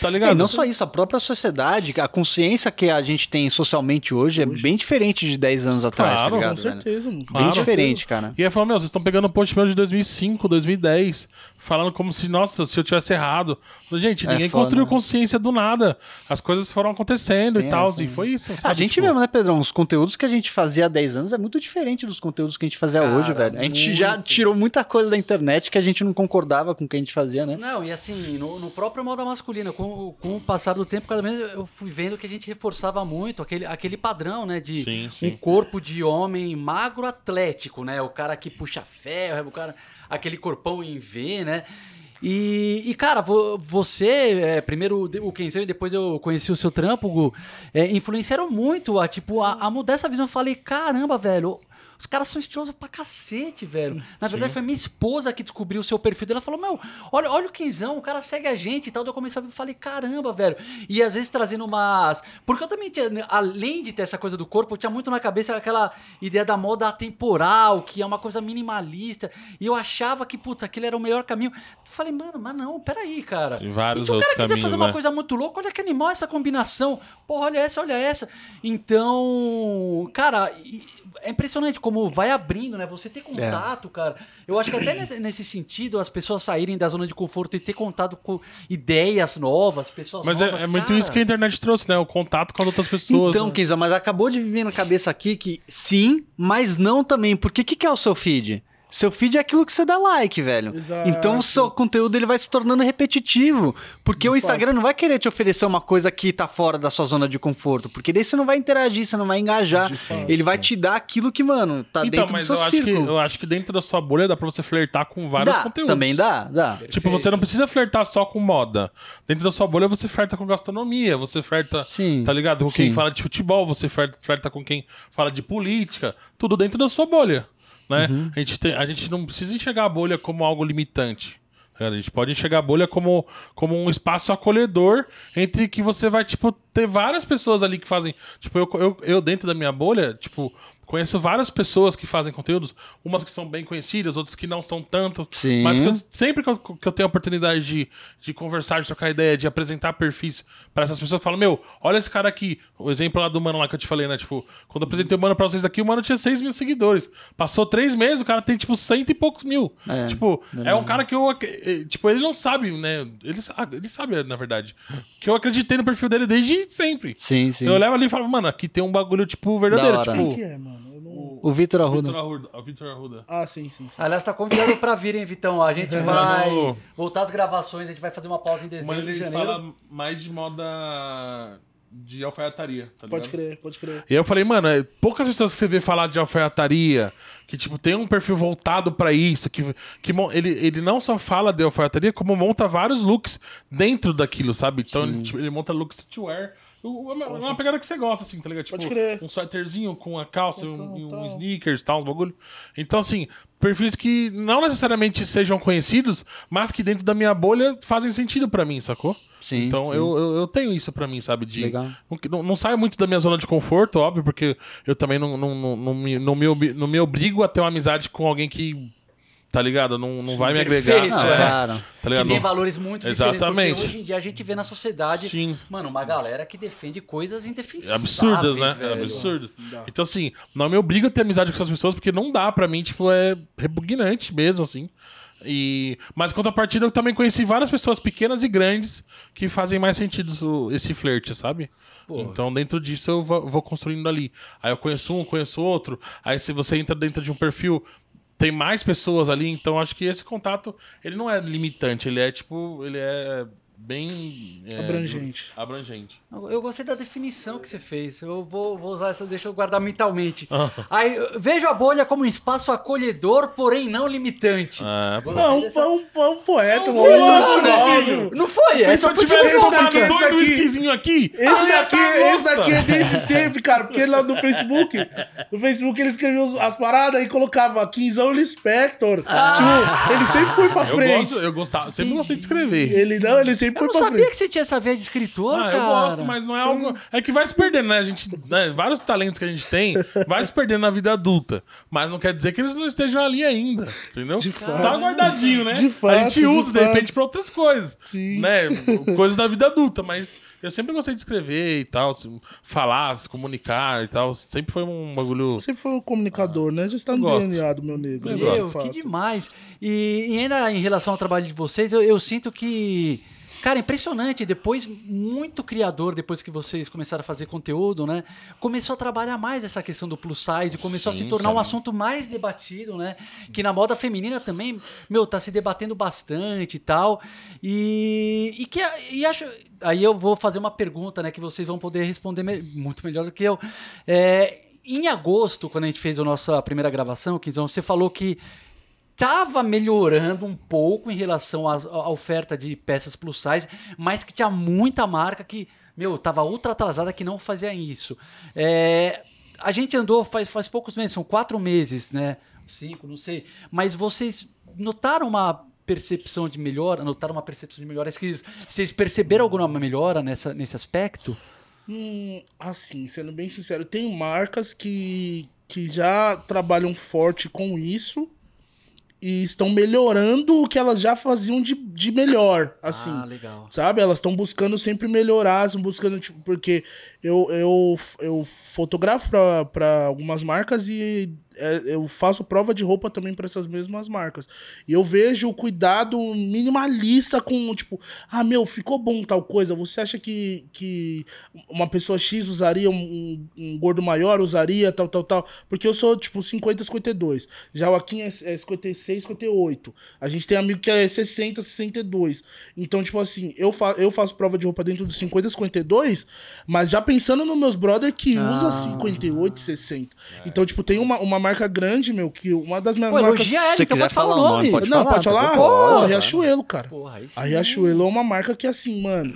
Tá É, ligado? e não só isso, a própria sociedade, a consciência que a gente tem socialmente hoje, é bem diferente de 10 anos atrás, Claro, tá Com ligado? velho? certeza, mano. Bem Claro. diferente, cara. E aí falou, meu, vocês estão pegando um post meu de 2005, 2010, falando como se, nossa, se eu tivesse errado. Gente, É ninguém foda, construiu né? consciência do nada. As coisas foram acontecendo Tem e tal, essa, e foi isso. A sabe? gente Tipo, mesmo, né, Pedrão? Os conteúdos que a gente fazia há 10 anos é muito diferente dos conteúdos que a gente fazia Cara, hoje, velho. A gente muito. já tirou muita coisa da internet que a gente não concordava com o que a gente fazia, né? Não, e assim, no, no próprio moda masculina, com, com o passar do tempo, cada vez eu fui vendo que a gente reforçava muito aquele, aquele padrão, né? De Sim, um sim. corpo de homem magro atlético, né? O cara que puxa ferro, o cara, aquele corpão em V, né? E, e, cara, vo- você, é, primeiro o Kenzão e depois eu conheci o seu trampo, Gu, é, influenciaram muito a, tipo, a, a mudar essa visão. Eu falei, caramba, velho, os caras são estilosos pra cacete, velho. Na verdade, foi minha esposa que descobriu o seu perfil dela. Falou, meu, olha, olha o Kenzão, o cara segue a gente e tal. Daí eu comecei a ver e falei, caramba, velho. E às vezes trazendo umas. Porque eu também tinha, além de ter essa coisa do corpo, eu tinha muito na cabeça aquela ideia da moda atemporal, que é uma coisa minimalista. E eu achava que, putz, aquele era o melhor caminho. Eu falei, mano, mas não, peraí, cara. Tem vários e se o cara quiser fazer caminhos, uma né? coisa muito louca, olha que animal essa combinação. Porra, olha essa, olha essa. Então, cara, e- é impressionante como vai abrindo, né? Você ter contato, cara. Eu acho que até nesse, nesse sentido, as pessoas saírem da zona de conforto e ter contato com ideias novas, pessoas Mas novas. é, é muito cara. isso que a internet trouxe, né? O contato com as outras pessoas. Então, né? Kenza, mas acabou de vir na cabeça aqui que sim, mas não também. Porque o que, que é o seu feed? Seu feed é aquilo que você dá like, velho. Exato. Então o seu conteúdo ele vai se tornando repetitivo. Porque o Instagram não vai querer te oferecer uma coisa que tá fora da sua zona de conforto. Porque daí você não vai interagir, você não vai engajar. Ele vai te dar aquilo que, mano, tá Então, dentro do seu eu acho, que, círculo. eu acho que dentro da sua bolha dá pra você flertar com vários Dá, conteúdos. também dá, dá. Tipo, você não precisa flertar só com moda. Dentro da sua bolha, você flerta com gastronomia, você flerta, Sim, tá ligado? Com quem sim. fala de futebol, você flerta, flerta com quem fala de política. Tudo dentro da sua bolha, né? Uhum. A, gente tem- a gente não precisa enxergar a bolha como algo limitante. tá? A gente pode enxergar a bolha como, como um espaço acolhedor entre que você vai, tipo, ter várias pessoas ali que fazem. Tipo, eu, eu, eu dentro da minha bolha, tipo, conheço várias pessoas que fazem conteúdos, umas que são bem conhecidas, outras que não são tanto. Sim. Mas que eu- sempre que eu, que eu tenho a oportunidade de, de conversar, de trocar ideia, de apresentar perfis pra essas pessoas, eu falo, meu, olha esse cara aqui. O exemplo lá do mano lá que eu te falei, né? Tipo, quando eu apresentei o mano pra vocês aqui, o mano tinha 6 mil seguidores. Passou três meses, o cara tem, tipo, cento e poucos mil. É, tipo, é um cara que eu. eh, Tipo, ele não sabe, né? Ele, sa- ele sabe, na verdade. Que eu acreditei no perfil dele desde sempre. Sim, sim. Eu levo ali e falo, mano, aqui tem um bagulho, tipo, verdadeiro. Tipo, que é, mano? O Vitor Vitor Arruda. Arruda. o Vitor Arruda. Ah, sim, sim. sim. Aliás, tá convidado pra virem, Vitão. A gente vai Mano. voltar às gravações, a gente vai fazer uma pausa em Mas dezembro de ele janeiro. fala mais de moda de alfaiataria, tá ligado? Pode crer, pode crer. E aí eu falei, mano, é poucas pessoas que você vê falar de alfaiataria, que, tipo, tem um perfil voltado pra isso, que, que mon- ele, ele não só fala de alfaiataria, como monta vários looks dentro daquilo, sabe? Então, ele, tipo, ele monta looks streetwear. Uma, uma pegada que você gosta, assim, tá ligado? Tipo, Pode crer. um suéterzinho com a calça, um, Então, e um então. sneakers, tal, uns bagulho. Então, assim, perfis que não necessariamente sejam conhecidos, mas que dentro da minha bolha fazem sentido pra mim, sacou? Sim, Então sim. Eu, eu, eu tenho isso pra mim, sabe? De, Legal. Não, não, não saio muito da minha zona de conforto, óbvio, porque eu também não, não, não, não, me, não, me, não me obrigo a ter uma amizade com alguém que, tá ligado? Não, não vai me agregar. perfeito, é. claro. Tá Que tem valores muito Exatamente. diferentes. Porque hoje em dia a gente vê na sociedade, Sim. mano, uma galera que defende coisas indefensáveis. absurdas, né? velho. É absurdo. Então, assim, não me obrigo a ter amizade com essas pessoas, porque não dá pra mim, tipo, é repugnante mesmo, assim. E... Mas, contrapartida, eu também conheci várias pessoas pequenas e grandes que fazem mais sentido esse flerte, sabe? Então, dentro disso, eu vou construindo ali. Aí eu conheço um, conheço outro. Aí, se você entra dentro de um perfil, tem mais pessoas ali. Então, acho que esse contato, ele não é limitante. Ele é, tipo, ele é bem... é, Abrangente. Abrangente. Eu gostei da definição que você fez. Eu vou, vou usar essa, deixa eu guardar mentalmente. Ah. Aí, eu vejo a bolha como um espaço acolhedor, porém não limitante. É, Gostei Não, um, dessa- um, um poeta, um Não, outro né. Não foi, Se essa eu foi tivesse filosófica. tomado Esse dois whiskyzinhos aqui, Esse ah, daqui, tá, esse daqui é desde sempre, cara. Porque lá no Facebook, no Facebook ele escrevia os- as paradas e colocava Quinzão Lispector. Tipo, ele sempre foi pra Eu, frente. gosto, eu gostava, sempre gostei de escrever. Ele não, ele sempre Eu não pra sabia frente. que você tinha essa veia de escritor, Ah, cara. eu gosto, mas não é algo. É que vai se perdendo, né? A gente, né, Vários talentos que a gente tem vai se perdendo na vida adulta. Mas não quer dizer que eles não estejam ali ainda. Entendeu? De fato. Tá guardadinho, né? De a fato, gente de usa, de, fato. repente, pra outras coisas. Sim. Né? Coisas da vida adulta, mas. Eu sempre gostei de escrever e tal, se- falar, se comunicar e tal. Sempre foi um bagulho. Você foi o comunicador, né? Já está no gosto. DNA do meu negro. De Meu, que demais. E, e ainda em relação ao trabalho de vocês, eu, eu sinto que. Cara, impressionante. Depois, muito criador, depois que vocês começaram a fazer conteúdo, né? Começou a trabalhar mais essa questão do plus size, começou a se Sim, tornar um sim. assunto mais debatido, né? Que na moda feminina também, meu, tá se debatendo bastante e tal. E, e que e acho. Aí eu vou fazer uma pergunta, né? Que vocês vão poder responder me- muito melhor do que eu. É, em agosto, quando a gente fez a nossa primeira gravação, Quinzão, você falou que estava melhorando um pouco em relação às- à, oferta de peças plus size, mas que tinha muita marca que, meu, tava ultra atrasada que não fazia isso. É, a gente andou faz, faz poucos meses, são quatro meses, né? Cinco, não sei. Mas vocês notaram uma percepção de melhora? Notaram uma percepção de melhora? Vocês perceberam alguma melhora nessa, nesse aspecto? Hum, assim, sendo bem sincero, tem marcas que, que já trabalham forte com isso e estão melhorando o que elas já faziam de, de melhor, assim. Ah, legal. Sabe? Elas estão buscando sempre melhorar, estão buscando, tipo, porque eu, eu, eu fotografo para algumas marcas e é, eu faço prova de roupa também para essas mesmas marcas. E eu vejo o cuidado minimalista com, tipo, ah, meu, ficou bom tal coisa. Você acha que, que uma pessoa X usaria um, um- gordo maior, usaria tal, tal, tal? Porque eu sou, tipo, 50, 52. Já o Akin é, é 56, 58. A gente tem amigo que é 60, 62. Então, tipo assim, eu, fa eu faço prova de roupa dentro dos 50, 52, mas já pensando nos meus brother que Ah. usa 58, 60. Então, tipo, tem uma, uma marca grande, meu, que uma das minhas Pô, marcas... elogia ela, Se então quiser pode falar o falar o nome. pode Não, falar, pode falar? tá Pô. Riachuelo, cara. Porra. A Riachuelo é uma marca que, assim, mano,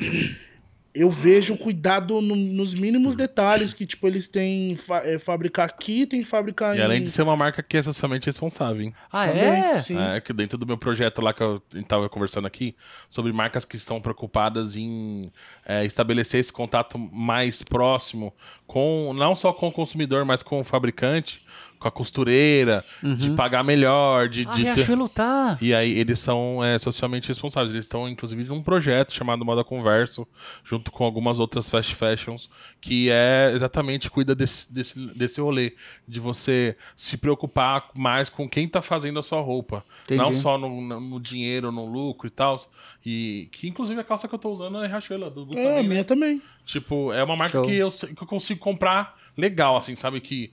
eu vejo cuidado no- nos mínimos detalhes que, tipo, eles têm fa é, fábrica aqui, tem fábrica E em... além de ser uma marca que é socialmente responsável, hein? Ah, Também, é? sim. É, que dentro do meu projeto lá que eu estava conversando aqui, sobre marcas que estão preocupadas em é, estabelecer esse contato mais próximo com, não só com o consumidor, mas com o fabricante, com a costureira, de pagar melhor, de, Ah, de ter... Riachuelo tá. E aí eles são é, socialmente responsáveis. Eles estão, inclusive, num projeto chamado Moda Converso, junto com algumas outras fast fashions, que é exatamente cuida desse, desse, desse rolê. De você se preocupar mais com quem tá fazendo a sua roupa. Entendi. Não só no, no- dinheiro, no lucro e tal. E que, inclusive, a calça que eu tô usando é Riachuelo, do, do É, a também, né? minha também. Tipo, é uma marca Show. que eu, que eu consigo comprar legal, assim, sabe? Que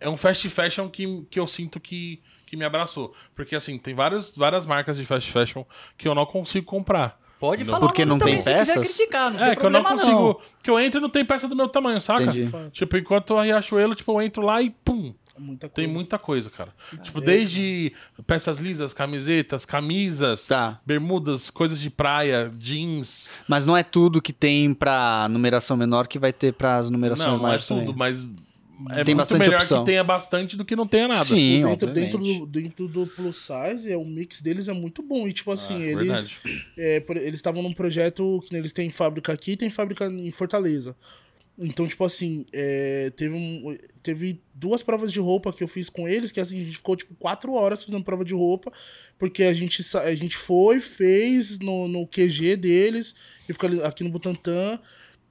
é um fast fashion que, que eu sinto que, que me abraçou. Porque, assim, tem várias, várias marcas de fast fashion que eu não consigo comprar. Pode Não. falar Porque não tem se quiser peças? criticar, não é, tem que eu não consigo. Que eu entro e não tem peça do meu tamanho, saca? Entendi. Tipo, enquanto a Riachuelo, tipo, eu entro lá e pum. Muita coisa. Tem muita coisa, cara. Tipo, desde peças lisas, camisetas, camisas, Tá. bermudas, coisas de praia, jeans. Mas não é tudo que tem pra numeração menor que vai ter pras numerações Não, não é maiores tudo, também. mas é Tem muito bastante melhor opção. que tenha bastante do que não tenha nada. Sim, dentro, dentro, do, dentro do plus size, é, o mix deles é muito bom. E, tipo assim, Ah, eles é, eles estavam num projeto que eles têm fábrica aqui e tem fábrica em Fortaleza. Então, tipo assim, é, teve, um, teve duas provas de roupa que eu fiz com eles, que assim, a gente ficou, tipo, quatro horas fazendo prova de roupa, porque a gente, a gente foi, fez no, no QG deles, e ali- aqui no Butantã.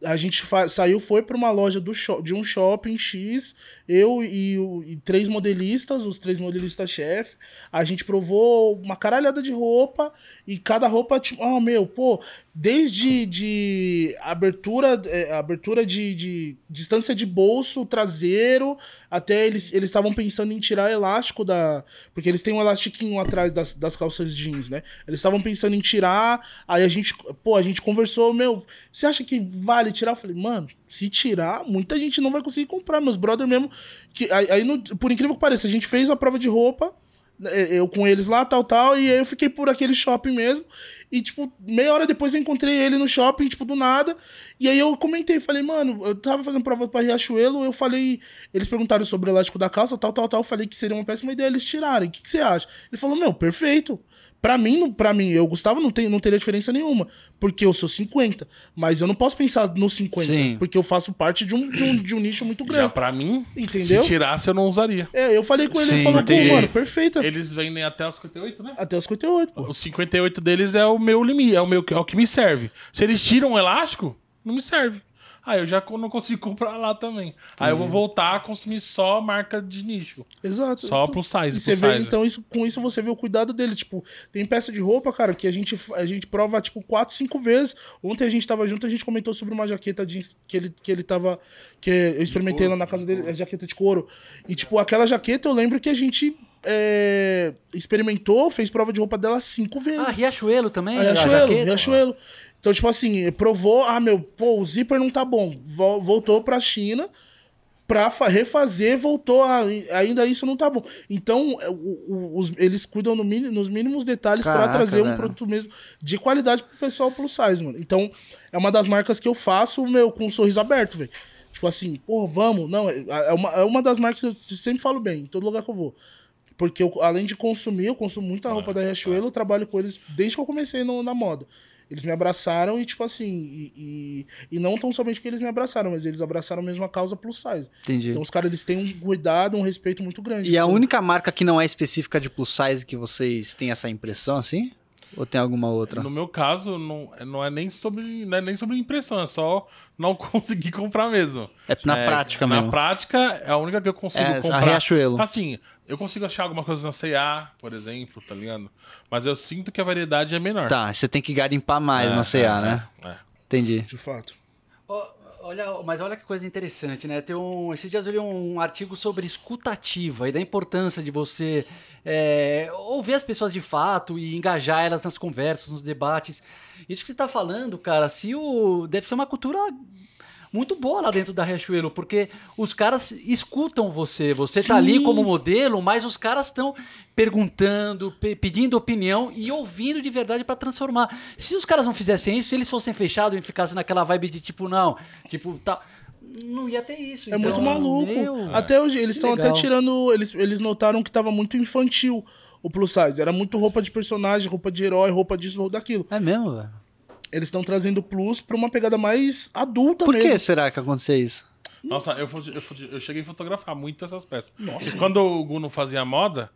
A gente saiu, foi para uma loja do de um shopping X, eu e, o- e três modelistas, os três modelistas-chefe. A gente provou uma caralhada de roupa e cada roupa, tipo, ah, meu, pô, desde de abertura, é, abertura de, de distância de bolso traseiro, até eles eles estavam pensando em tirar elástico da. Porque eles têm um elastiquinho atrás das, das calças jeans, né? Eles estavam pensando em tirar, aí a gente, pô, a gente conversou, meu, você acha que vale tirar? Eu falei, mano, se tirar, muita gente não vai conseguir comprar. Meus brother mesmo. Que, aí, aí no- por incrível que pareça, a gente fez a prova de roupa, né, eu com eles lá, tal, tal, e aí eu fiquei por aquele shopping mesmo. E, tipo, meia hora depois eu encontrei ele no shopping, tipo, do nada. E aí eu comentei, falei, mano, eu tava fazendo prova pra Riachuelo, eu falei. Eles perguntaram sobre o elástico da calça, tal, tal, tal. Eu falei que seria uma péssima ideia eles tirarem. O que, que você acha? Ele falou, meu, perfeito. Pra mim, para mim, eu, Gustavo, não, tem, não teria diferença nenhuma. Porque eu sou 50. Mas eu não posso pensar no 50. Sim. Porque eu faço parte de um, de um, de um nicho muito Já grande. pra mim, Entendeu? se tirasse, eu não usaria. É, eu falei com ele, Sim, ele falou, pô, entendi. mano, perfeita. Eles vendem até os 58, né? Até os 58, pô. Os 58 deles é o meu limite, é o, meu, é o que me serve. Se eles tiram o elástico, não me serve. Aí eu já não consigo comprar lá também. Aí eu vou voltar a consumir só marca de nicho. Exato. Só Então- plus size, E você vê, size. então, isso, com isso você vê o cuidado deles. Tipo, tem peça de roupa, cara, que a gente, a gente prova, tipo, quatro, cinco vezes. Ontem a gente tava junto, a gente comentou sobre uma jaqueta jeans que ele, que ele tava. Que eu experimentei lá na casa dele, é jaqueta de couro. E, tipo, aquela jaqueta eu lembro que a gente é, experimentou, fez prova de roupa dela cinco vezes. Ah, Riachuelo também? Ah, a Riachuelo? Riachuelo. Então, tipo assim, provou, ah, meu, pô, o zíper não tá bom. Vol- Voltou pra China pra fa- refazer, voltou, a, ainda isso não tá bom. Então, é, o- o- os- eles cuidam no mini- nos mínimos detalhes pra Caraca, trazer um produto mesmo de qualidade pro pessoal plus size, mano. Então, é uma das marcas que eu faço, meu, com um sorriso aberto, velho. Tipo assim, pô, vamos. Não, é, é uma, é uma das marcas que eu sempre falo bem, em todo lugar que eu vou. Porque eu, além de consumir, eu consumo muita roupa da Riachuelo, eu trabalho com eles desde que eu comecei no- na moda. Eles me abraçaram e, tipo assim, e, e, e não tão somente que eles me abraçaram, mas eles abraçaram mesmo a causa plus size. Entendi. Então os caras, eles têm um cuidado, um respeito muito grande. E a única marca que não é específica de plus size que vocês têm essa impressão, assim? Ou tem alguma outra? No meu caso, não, não é nem sobre, não é nem sobre impressão, é só não conseguir comprar mesmo. É na prática na mesmo. prática, é a única que eu consigo É, a comprar. Riachuelo. Assim, eu consigo achar alguma coisa na C&A, por exemplo, tá ligado? Mas eu sinto que a variedade é menor. Tá, você tem que garimpar mais É, na CA, é, né? é, é. Entendi. De fato. Olha, mas olha que coisa interessante, né? Tem um, esses dias eu li um artigo sobre escutativa e da importância de você é, ouvir as pessoas de fato e engajar elas nas conversas, nos debates. Isso que você está falando, cara, se o deve ser uma cultura muito boa lá dentro da Riachuelo, porque os caras escutam você, você tá ali Sim. como modelo, mas os caras estão perguntando, pe- pedindo opinião e ouvindo de verdade para transformar. Se os caras não fizessem isso, se eles fossem fechados e ficassem naquela vibe de tipo, não, tipo, tá, não ia ter isso. É Então, muito maluco. meu, Até hoje, eles estão até tirando. Eles, eles notaram que tava muito infantil o plus size. Era muito roupa de personagem, roupa de herói, roupa disso ou daquilo. É mesmo, velho? Eles estão trazendo plus pra uma pegada mais adulta Por mesmo. que será que aconteceu isso? Nossa, eu, eu, eu cheguei a fotografar muito essas peças. E quando o Gu não fazia moda,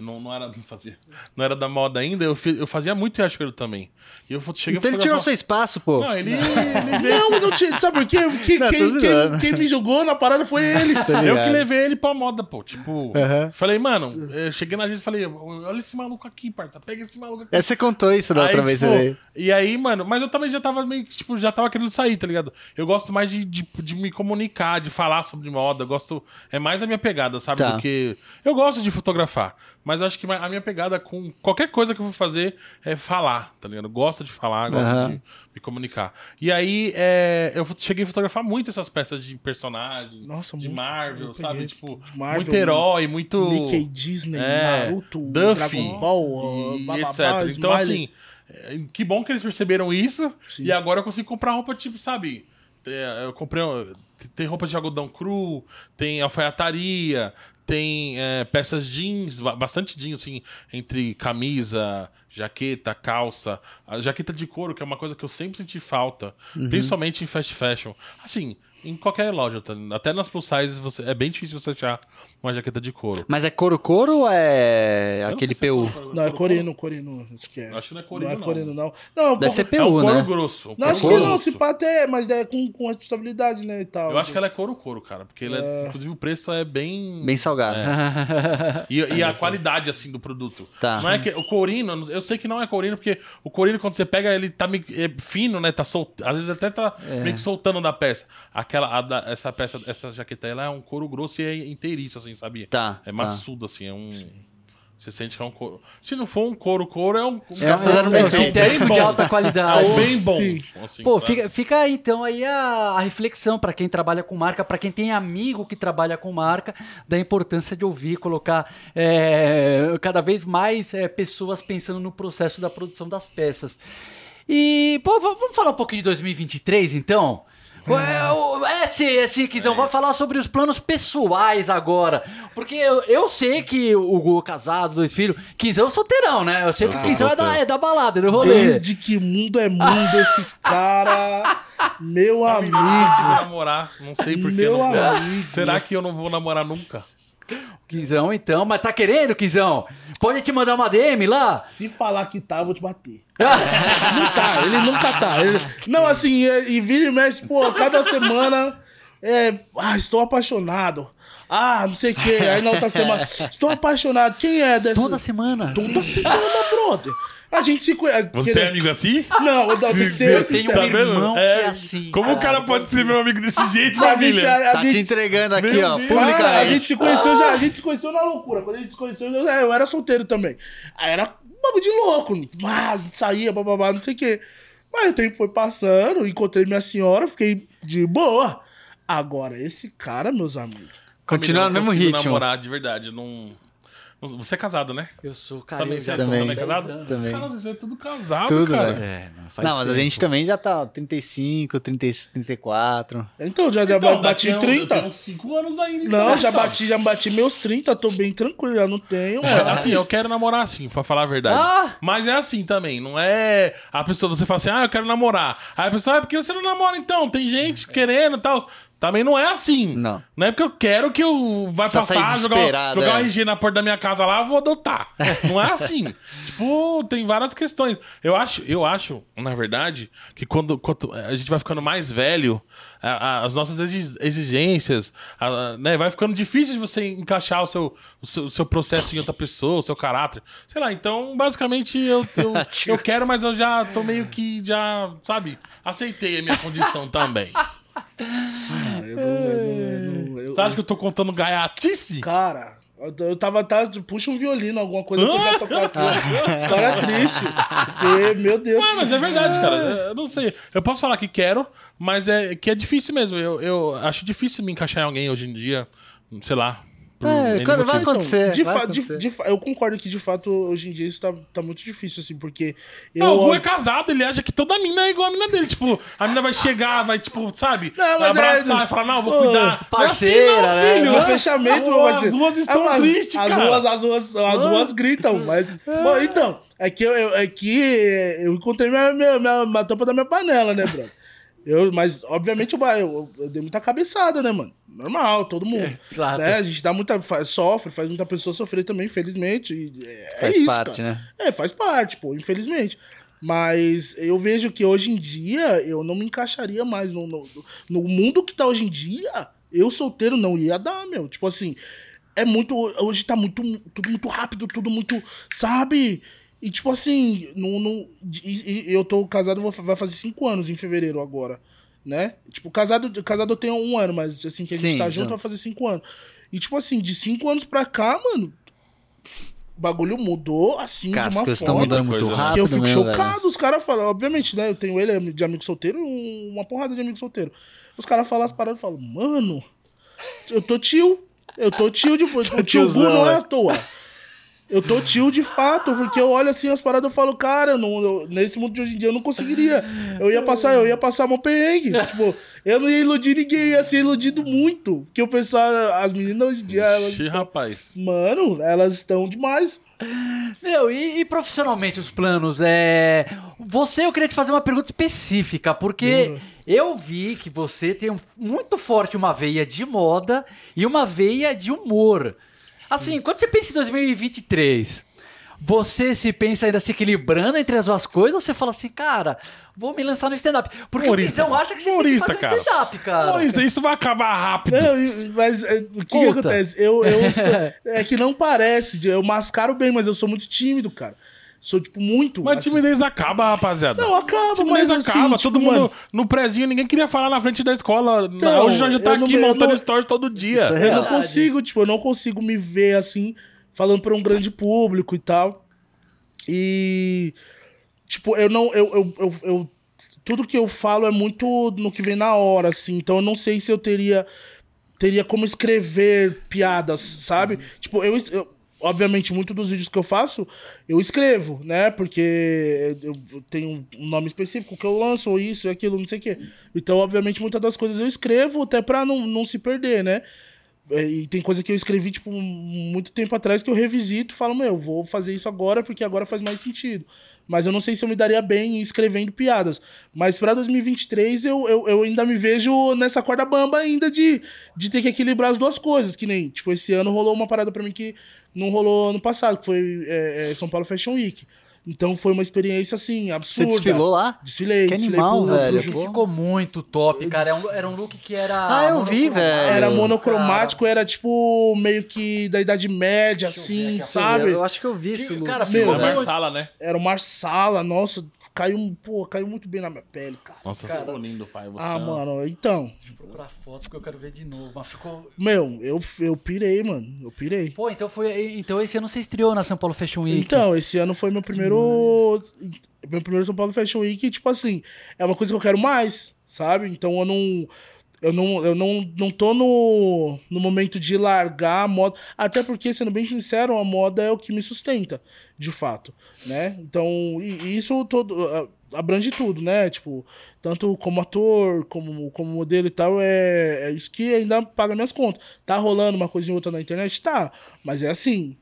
não, não, era, não, fazia, não era da moda ainda, eu, fi- eu fazia muito riachuelo também. E eu cheguei Então a ele tirou seu espaço, pô. Não, ele, ele veio... Não, não tinha. Sabe por quê? Que, Não, quem, quem, quem me jogou na parada foi ele. Eu que levei ele pra moda, pô. Tipo, falei, mano, eu cheguei na agência e falei, olha esse maluco aqui, parça. Pega esse maluco aqui. É, você contou isso da Aí, outra vez, tipo, veio. E aí, mano, mas eu também já tava meio que, tipo, já tava querendo sair, tá ligado? Eu gosto mais de, de, de me comunicar, de falar sobre moda. Eu gosto. É mais a minha pegada, sabe? Tá. Do que. Eu gosto de fotografar. Mas eu acho que a minha pegada com qualquer coisa que eu vou fazer é falar, tá ligado? Gosto de falar, gosto Aham. de me comunicar. E aí, é, eu cheguei a fotografar muito essas peças de personagem, Nossa, de muito. Marvel, sabe? peguei Tipo, Marvel, muito herói, muito. Mickey, Disney, É, Naruto, Duffy, Dragon Ball, e bababá, etc. Então, Smiley. assim, é, que bom que eles perceberam isso. Sim. E agora eu consigo comprar roupa, tipo, sabe? Eu comprei. Tem roupa de algodão cru, tem alfaiataria, tem é, peças jeans, ba- bastante jeans, assim, entre camisa, jaqueta, calça. A jaqueta de couro, que é uma coisa que eu sempre senti falta, Uhum. principalmente em fast fashion. Assim, em qualquer loja, tá? até nas plus sizes, você, é bem difícil você achar uma jaqueta de couro. Mas é couro-couro ou é Eu aquele se é PU? couro- Não, é couro- corino, corino. Acho que é. Acho que não é corino, Não é não. corino, não. Não, é um Deve ser pouco... É um PU, couro né? grosso. um Não, couro acho que não, se pá até, mas é com, com responsabilidade, né, e tal. Eu acho que ela é couro-couro, cara. Porque ele é- inclusive o preço é bem. Bem salgado. E, e a qualidade, assim, do produto. Tá. Não é que o corino, eu sei que não é corino, porque o corino, quando você pega, ele tá meio é fino, né? Tá sol... Às vezes até tá É. meio que soltando da peça. Aquela, da- essa peça, essa jaqueta, ela é um couro grosso e é inteiriço, assim, sabia? Tá, É tá. maçudo, assim, é um. Você sente que é um couro. Se não for um couro, couro é um. Os caras fizeram é, bem um feito. sintético de bom. alta qualidade. É bem bom. Sim. assim, Pô, sabe? fica, fica então aí a, a reflexão para quem trabalha com marca, para quem tem amigo que trabalha com marca, da importância de ouvir, colocar é, cada vez mais é, pessoas pensando no processo da produção das peças. E, pô, vamos falar um pouquinho de 2023 então? É, É, sim, é sim, Kizão. Vai falar sobre os planos pessoais agora. Porque eu, eu sei que o Hugo é casado, dois filhos. Kizão é solteirão, né? Eu sei que o Kizão é da, é da balada, é do rolê. Desde que mundo é mundo, esse cara. Meu me difícil amigo. namorar. Não sei por que Meu não amigo. Será que eu não vou namorar nunca? Quizão, então, mas tá querendo, Quizão? Pode te mandar uma DM lá? Se falar que tá, eu vou te bater. não tá, ele nunca tá. Ele- Não, assim, é- e vira e mexe, pô, cada semana. É, ah, estou apaixonado. Ah, não sei o quê. Aí na outra semana, estou apaixonado. Quem é dessa? Toda semana. Toda semana, brother. A gente se conhece. Você tem amigo assim? Não, não, tem que ser Eu tenho um irmão que é assim. Como o cara pode ser meu amigo desse jeito, família? a, a Tá te entregando aqui, Meu ó, publicamente. A gente se conheceu já, a gente se conheceu na loucura. Quando a gente se conheceu, eu, eu era solteiro também. Aí era um bagulho de louco. Ah, a gente saía, bababá, não sei o quê. Mas o tempo foi passando, encontrei minha senhora, fiquei de boa. Agora, esse cara, meus amigos. Continua no Eu mesmo ritmo. namorar, de verdade. eu Não... Você é casado, né? Eu sou Também, cara, você é também. 10 casado? Também. Cara, você é tudo casado, Tudo, cara. velho. É, não, faz Não, mas a gente também já tá ó, 35, 30, 34. Então, já, já Então, bati daqui a um- 30. eu tenho uns 5 anos ainda. Não, já bati, já bati meus 30, tô bem tranquilo, já não tenho. É, assim, eu quero namorar assim, pra falar a verdade. Ah! Mas é assim também, não é a pessoa, você fala assim, ah, eu quero namorar. Aí a pessoa, ah, por que você não namora então? Tem gente querendo e tal. Também não é assim. Não. Não é porque eu quero que eu vai Precisa passar, jogar, jogar o é. RG na porta da minha casa lá, eu vou adotar. não é assim. tipo, tem várias questões. Eu acho, eu acho, na verdade, que quando, quando a gente vai ficando mais velho, a- a- as nossas exi- exigências, a- né, vai ficando difícil de você encaixar o seu, o seu, o seu processo em outra pessoa, o seu caráter. Sei lá, então, basicamente, eu, eu, eu quero, mas eu já tô meio que, já, sabe, aceitei a minha condição também. Cara, eu não- eu não- eu- Você acha que eu tô contando gaiatice? Cara, eu, tava, tá, puxa um violino, alguma coisa pra tocar aqui. História triste. Porque, meu Deus. Ué, mas é verdade, cara. Eu não sei. Eu posso falar que quero, mas é que é difícil mesmo. Eu, eu acho difícil me encaixar em alguém hoje em dia, sei lá. É, vai acontecer. de vai de- acontecer. de fa- eu concordo que de fato hoje em dia isso tá, tá muito difícil, assim, porque eu. Não, o Gu é casado, ele acha que toda mina é igual a mina dele. Tipo, a mina vai chegar, vai, tipo, sabe? Não, mas vai abraçar é- e falar, não, vou Ô, cuidar. parceira, não é assim, né? não, filho. No fechamento, Pô, vai as ser- ruas estão Ah, mas tristes, as cara. Ruas, as ruas, as ruas gritam, mas. Bom, então, é que eu, é que eu encontrei minha, minha, minha, minha tampa da minha panela, né, bro? Eu, mas, obviamente, eu, eu, eu dei muita cabeçada, né, mano? Normal, todo mundo. É, claro. Né? A gente dá muita. faz- sofre, faz muita pessoa sofrer também, infelizmente. e é, Faz é isso. parte, cara. né? É, faz parte, pô, infelizmente. Mas eu vejo que hoje em dia eu não me encaixaria mais no, no, no mundo que tá hoje em dia. Eu solteiro não ia dar, meu. Tipo assim, é muito. Hoje tá muito. Tudo muito rápido, tudo muito. Sabe? E tipo assim, não, não, e- e eu tô casado, vou- vai fazer cinco anos em fevereiro agora. Né? Tipo, casado, casado eu tenho um ano, mas assim que a gente Sim, tá junto então. vai fazer cinco anos. E tipo assim, de cinco anos pra cá, mano, o bagulho mudou assim Cara, de as uma estão forma mudando muito né? rápido. que eu fico mesmo, velho. chocado. Os caras falam, obviamente, né? Eu tenho ele de amigo solteiro e uma porrada de amigo solteiro. Os caras falam as paradas e falam, mano, eu tô tio. Eu tô tio de. O tio Gu tiozão, não é é. à toa. Eu tô tio de fato, porque eu olho assim as paradas e falo, cara, não, eu- nesse mundo de hoje em dia eu não conseguiria. Eu ia passar, eu ia passar mó perrengue. tipo, eu não ia iludir ninguém, ia ser iludido muito. Porque o pessoal, as meninas hoje em dia, elas, Ixi, rapaz. mano, elas estão demais. Meu, e, e profissionalmente os planos? É... Você, eu queria te fazer uma pergunta específica, porque eu vi que você tem um- muito forte uma veia de moda e uma veia de humor. Assim, quando você pensa em 2023, você se pensa ainda se equilibrando entre as duas coisas ou você fala assim, cara, vou me lançar no stand-up? Porque Humorista, o Visão acha que você humorista, tem que fazer um stand-up, cara. Maurício, isso vai acabar rápido. Não, mas é, o que, que acontece? Eu, eu sou- é que não parece, eu mascaro bem, mas eu sou muito tímido, cara. Sou, tipo, muito. Mas assim. timidez acaba, rapaziada. Não, acaba, timidez mas assim, acaba. tipo, Todo mundo mano- no prezinho, ninguém queria falar na frente da escola. Então, Hoje nós já tá não- aqui eu montando não- stories todo dia. Isso é Eu não consigo, tipo, eu não consigo me ver assim falando pra um grande público e tal. E. Tipo, eu não. Eu, eu, eu, eu- tudo que eu falo é muito no que vem na hora, assim. Então eu não sei se eu teria. Teria como escrever piadas, sabe? Tipo, eu, eu- Obviamente, muitos dos vídeos que eu faço, eu escrevo, né? Porque eu tenho um nome específico que eu lanço, ou isso, e aquilo, não sei o quê. Então, obviamente, muitas das coisas eu escrevo até pra não, não se perder, né? É, E tem coisa que eu escrevi, tipo, muito tempo atrás que eu revisito e falo, meu, vou fazer isso agora porque agora faz mais sentido. Mas eu não sei se eu me daria bem escrevendo piadas. Mas pra 2023 eu, eu, eu ainda me vejo nessa corda bamba ainda de, de ter que equilibrar as duas coisas. Que nem, tipo, esse ano rolou uma parada pra mim que não rolou ano passado, que foi é, é, São Paulo Fashion Week. Então foi uma experiência, assim, Você absurda. desfilou lá? Desfilei, Que desfilei animal, pro- velho. Ficou muito top, cara. Era um, era um look que era. Ah, eu vi, velho. Era Cara. monocromático, era tipo meio que da Idade Média, eu ver assim, a sabe? Eu acho que eu vi esse Que- look. cara, Meu, ficou A né? muito- Marsala, né? Era uma sala, nossa, caiu, pô, caiu muito bem na minha pele, cara. Nossa, Cara. ficou lindo, pai. Você Ah, é mano, então, Deixa eu procurar fotos que eu quero ver de novo. Mas ficou. meu, eu, eu pirei, mano, eu pirei. Pô, então foi. Então esse ano você estreou na São Paulo Fashion Week. Então, esse ano foi meu primeiro. Meu primeiro São Paulo Fashion Week, e, tipo assim, é uma coisa que eu quero mais, sabe? Então eu não. Eu não, eu não, não tô no, no momento de largar a moda. Até porque, sendo bem sincero, a moda é o que me sustenta, de fato. Né? Então, e, isso todo. abrange tudo, né? Tipo, tanto como ator, como, como modelo e tal, é, é isso que ainda paga minhas contas. Tá rolando uma coisinha ou outra na internet? Tá. Mas é assim,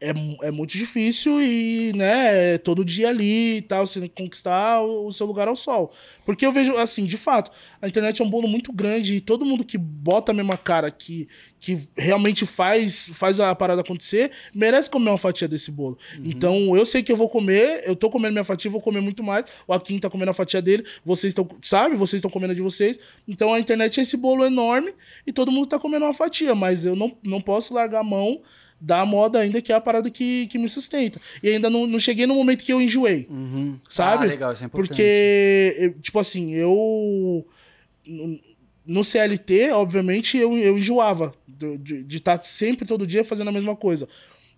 é, é muito difícil e, né, é todo dia ali e tal, você tem que conquistar o, o seu lugar ao sol. Porque eu vejo, assim, de fato, a internet é um bolo muito grande e todo mundo que bota a mesma cara, que, que realmente faz, faz a parada acontecer, merece comer uma fatia desse bolo. Então, eu sei que eu vou comer, eu tô comendo minha fatia, vou comer muito mais. O Akin tá comendo a fatia dele, vocês estão, sabe? Vocês estão comendo a de vocês. Então, a internet é esse bolo enorme e todo mundo tá comendo uma fatia, mas eu não, não posso largar a mão da moda ainda, que é a parada que, que me sustenta. E ainda não, não cheguei no momento que eu enjoei, Uhum. sabe? Ah, legal, isso é importante. Porque, tipo assim, eu. no- CLT, obviamente, eu, eu enjoava de estar sempre, todo dia, fazendo a mesma coisa.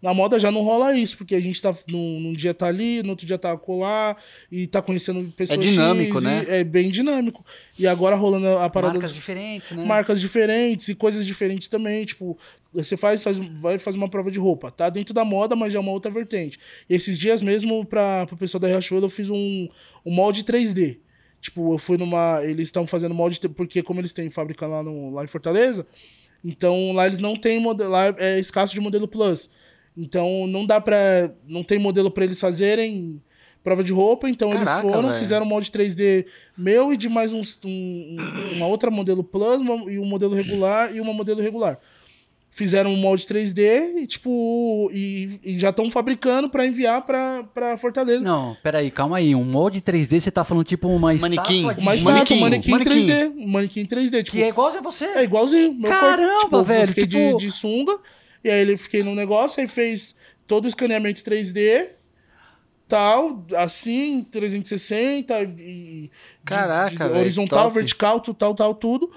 Na moda já não rola isso, porque a gente tá num, num dia tá ali, no outro dia tá colar, e tá conhecendo pessoas. É dinâmico, X, né? É bem dinâmico. E agora rolando a parada Marcas diferentes, né? marcas diferentes e coisas diferentes também. Tipo, você faz, faz, vai fazer uma prova de roupa. Tá dentro da moda, mas já é uma outra vertente. E esses dias mesmo, para o pessoal da Riachuelo, eu fiz um, um molde 3D. Tipo, eu fui numa. Eles estão fazendo molde, porque como eles têm fábrica lá, no, lá em Fortaleza, então lá eles não têm modelo. Lá é escasso de modelo Plus. Então não dá pra. Não tem modelo pra eles fazerem prova de roupa. Então Caraca, eles foram, velho. fizeram um molde 3D meu e de mais uns, um, um- uma outra modelo Plus uma- e um modelo regular e uma modelo regular. Fizeram um molde 3D e, tipo, e, e já estão fabricando pra enviar pra, pra Fortaleza. Não, peraí, calma aí. Um molde 3D, você tá falando tipo uma Manequim. estátua de Uma Um estátua, manequim, um manequim, manequim. 3D. Um manequim 3D. Tipo, Que é igual a você. é igualzinho. Meu Caramba, corpo. Tipo, eu velho, fiquei tipo- de, de sunga. E aí ele fiquei no negócio, aí fez todo o escaneamento 3D, tal, assim, 360, e, de- Caraca, de- velho, horizontal, top. vertical, tal, tal, tudo.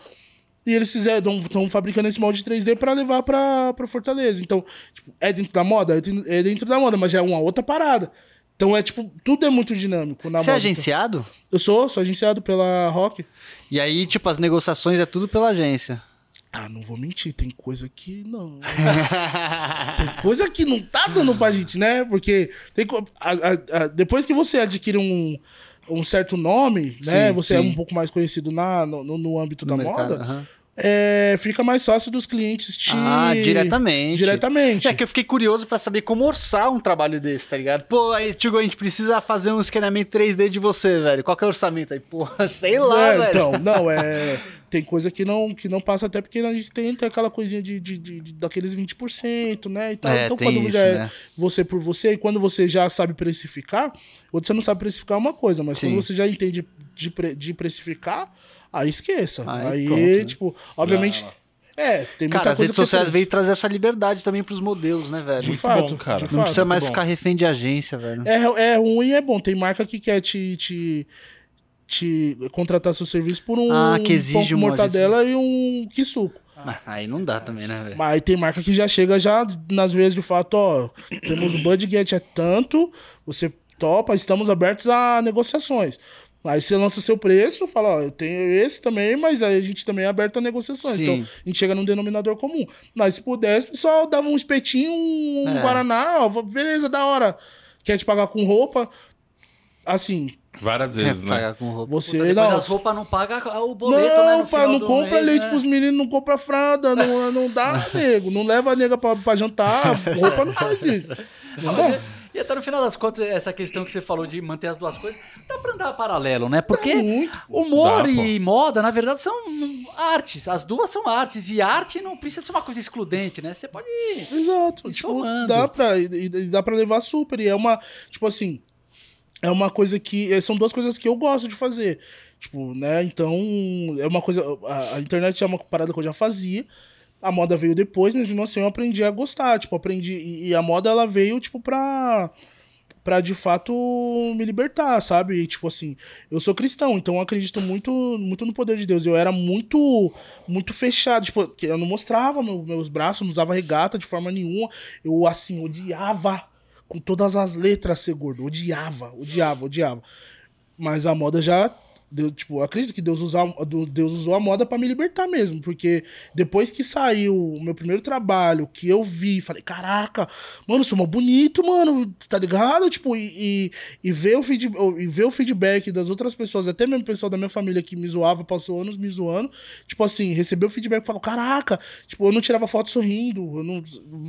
E eles fizeram, estão fabricando esse molde 3D pra levar pra Fortaleza. Então, tipo, é dentro da moda? É dentro- É dentro da moda, mas é uma outra parada. Então é tipo, tudo é muito dinâmico na Você é moda. agenciado? Eu sou, sou agenciado pela Rock. E aí, tipo, as negociações é tudo pela agência. Ah, não vou mentir, tem coisa que não. tem coisa que não tá dando pra gente, né? Porque tem a- a- a- depois que você adquire um, um certo nome, né? Sim, Você é sim. um pouco mais conhecido na, no, no- âmbito No da mercado, moda, é, fica mais fácil dos clientes te. Ah, diretamente. Diretamente. É que eu fiquei curioso pra saber como orçar um trabalho desse, tá ligado? Pô, aí, Tigo, a gente precisa fazer um escaneamento 3D de você, velho. Qual que é o orçamento aí? Porra, sei lá, É, velho. Então, não, é. Tem coisa que não, que não passa, até porque a gente tem, tem aquela coisinha de, de, de- de- daqueles 20%, né? Então, É, então tem quando isso, já é né? você por você, e quando você já sabe precificar, você não sabe precificar é uma coisa, mas Sim. quando você já entende de, pre- de precificar, aí esqueça. Aí Aí, pronto, né? tipo, obviamente. É, tem muita Cara, as redes sociais veio trazer essa liberdade também pros modelos, né, velho? De Muito fato, bom, cara. de Não Não fato. precisa mais bom. ficar refém de agência, velho. É, é ruim e é bom. Tem marca que quer te, te, te contratar seu serviço por um Ah, que exige pão com mortadela e um quisuco. Ah, Aí não dá também, né, velho? Mas aí tem marca que já chega já nas vezes de fato, ó, temos o budget é tanto, você topa, estamos abertos a negociações. Aí você lança seu preço, fala, ó, eu tenho esse também, mas aí a gente também é aberto a negociações. Sim. Então, a gente chega num denominador comum. Mas se pudesse, o pessoal dava um espetinho, um É. Guaraná, ó, beleza, da hora. Quer te pagar com roupa? Assim, Várias vezes, né? Pagar com roupa. você Puta, não. as roupas não pagam o boleto, né? Não, No pá, final não compra mês, leite né? pros meninos, não compra fralda, não, não dá, nego. Não leva a nega pra, pra jantar, roupa não faz isso. Não. E até no final das contas, essa questão que você falou de manter as duas coisas, dá pra andar paralelo, né? Porque muito, humor Dá, pô. e moda, na verdade, são artes. As duas são artes. E arte não precisa ser uma coisa excludente, né? Você pode. Exato. E Tipo, somando. dá pra, e, e dá pra levar super. E é uma, tipo assim, é uma coisa que. é, São duas coisas que eu gosto de fazer. Tipo, né? Então, é uma coisa. A, a internet é uma parada que eu já fazia. A moda veio depois, mas mesmo assim eu aprendi a gostar. Tipo, aprendi. E, e a moda ela veio, tipo, pra. Pra de fato me libertar, sabe? E, tipo assim, eu sou cristão, então eu acredito muito, muito no poder de Deus. Eu era muito, muito fechado, tipo, eu não mostrava meu- meus braços, não usava regata de forma nenhuma. Eu, assim, odiava com todas as letras ser gordo. Odiava, odiava, odiava. Mas a moda já. Deu, tipo, acredito que Deus, usa, Deus usou a moda pra me libertar mesmo. Porque depois que saiu o meu primeiro trabalho, que eu vi, falei, caraca, mano, sou mó bonito, mano, tá ligado? Tipo, e, e, e, ver o feed, e ver o feedback das outras pessoas, até mesmo o pessoal da minha família que me zoava, passou anos me zoando, tipo assim, recebeu o feedback e falou, caraca, tipo, eu não tirava foto sorrindo, não,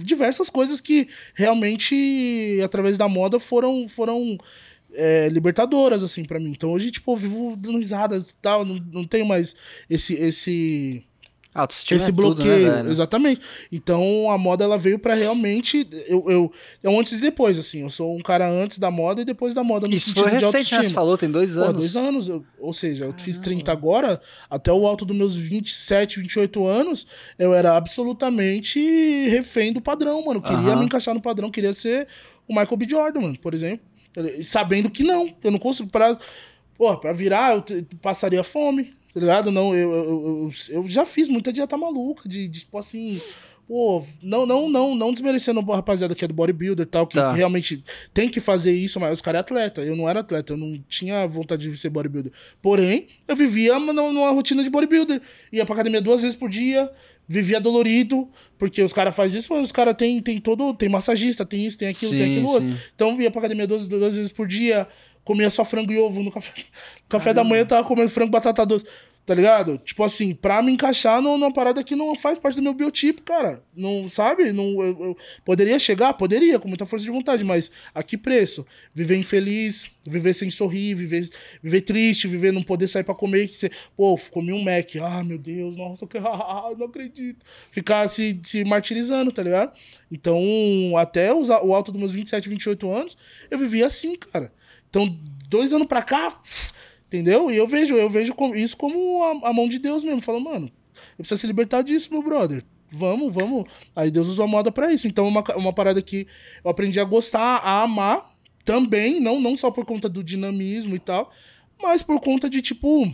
diversas coisas que realmente, através da moda, foram, foram é, libertadoras, assim, pra mim. Então hoje, tipo, eu vivo dando risadas e tal, não, não tenho mais esse, esse, Autoestima esse é tudo, bloqueio. né, velho? exatamente. Então a moda, ela veio pra realmente, eu, eu, é um antes e depois, assim, eu sou um cara antes da moda e depois da moda, no Isso sentido foi de recente, né? autoestima. Você falou, tem dois Pô, anos. dois anos. eu- ou seja, eu fiz 30 agora, até o alto dos meus 27, 28 anos, eu era absolutamente refém do padrão, mano. Eu queria me encaixar no padrão, queria ser o Michael B. Jordan, mano, por exemplo. Sabendo que não, eu não consigo. Pra, pô, pra virar, eu passaria fome, tá ligado? Não, eu, eu, eu, eu já fiz muita dieta maluca, de, de tipo assim. Pô, não, não, não, não desmerecendo a rapaziada que é do bodybuilder e tal, que, Tá. que realmente tem que fazer isso, mas os caras é atleta. Eu não era atleta, eu não tinha vontade de ser bodybuilder. Porém, eu vivia numa, numa rotina de bodybuilder. Ia pra academia duas vezes por dia, vivia dolorido, porque os caras fazem isso, mas os caras tem, tem todo. Tem massagista, tem isso, tem aquilo, tem Sim, aquilo outro. Então ia pra academia duas, duas vezes por dia, comia só frango e ovo no café. No café da manhã eu tava comendo frango e batata doce. Tá ligado? Tipo assim, pra me encaixar numa, numa parada que não faz parte do meu biotipo, cara. Não, sabe? Não, eu, eu poderia chegar? Poderia, com muita força de vontade, mas a que preço? Viver infeliz, viver sem sorrir, viver, viver triste, viver não poder sair pra comer. Que você, pô, comi um Mac. Ah, meu Deus, nossa, que, não acredito. Ficar se, se martirizando, tá ligado? Então, até os, o alto dos meus 27, 28 anos, eu vivia assim, cara. Então, dois anos pra cá, entendeu? E eu vejo, eu vejo isso como a, a mão de Deus mesmo. Falando, mano, eu preciso se libertar disso, meu brother. Vamos, vamos. Aí Deus usou a moda pra isso. Então, é uma, ca- uma parada que eu aprendi a gostar, a amar também, não, não só por conta do dinamismo e tal, mas por conta de, tipo,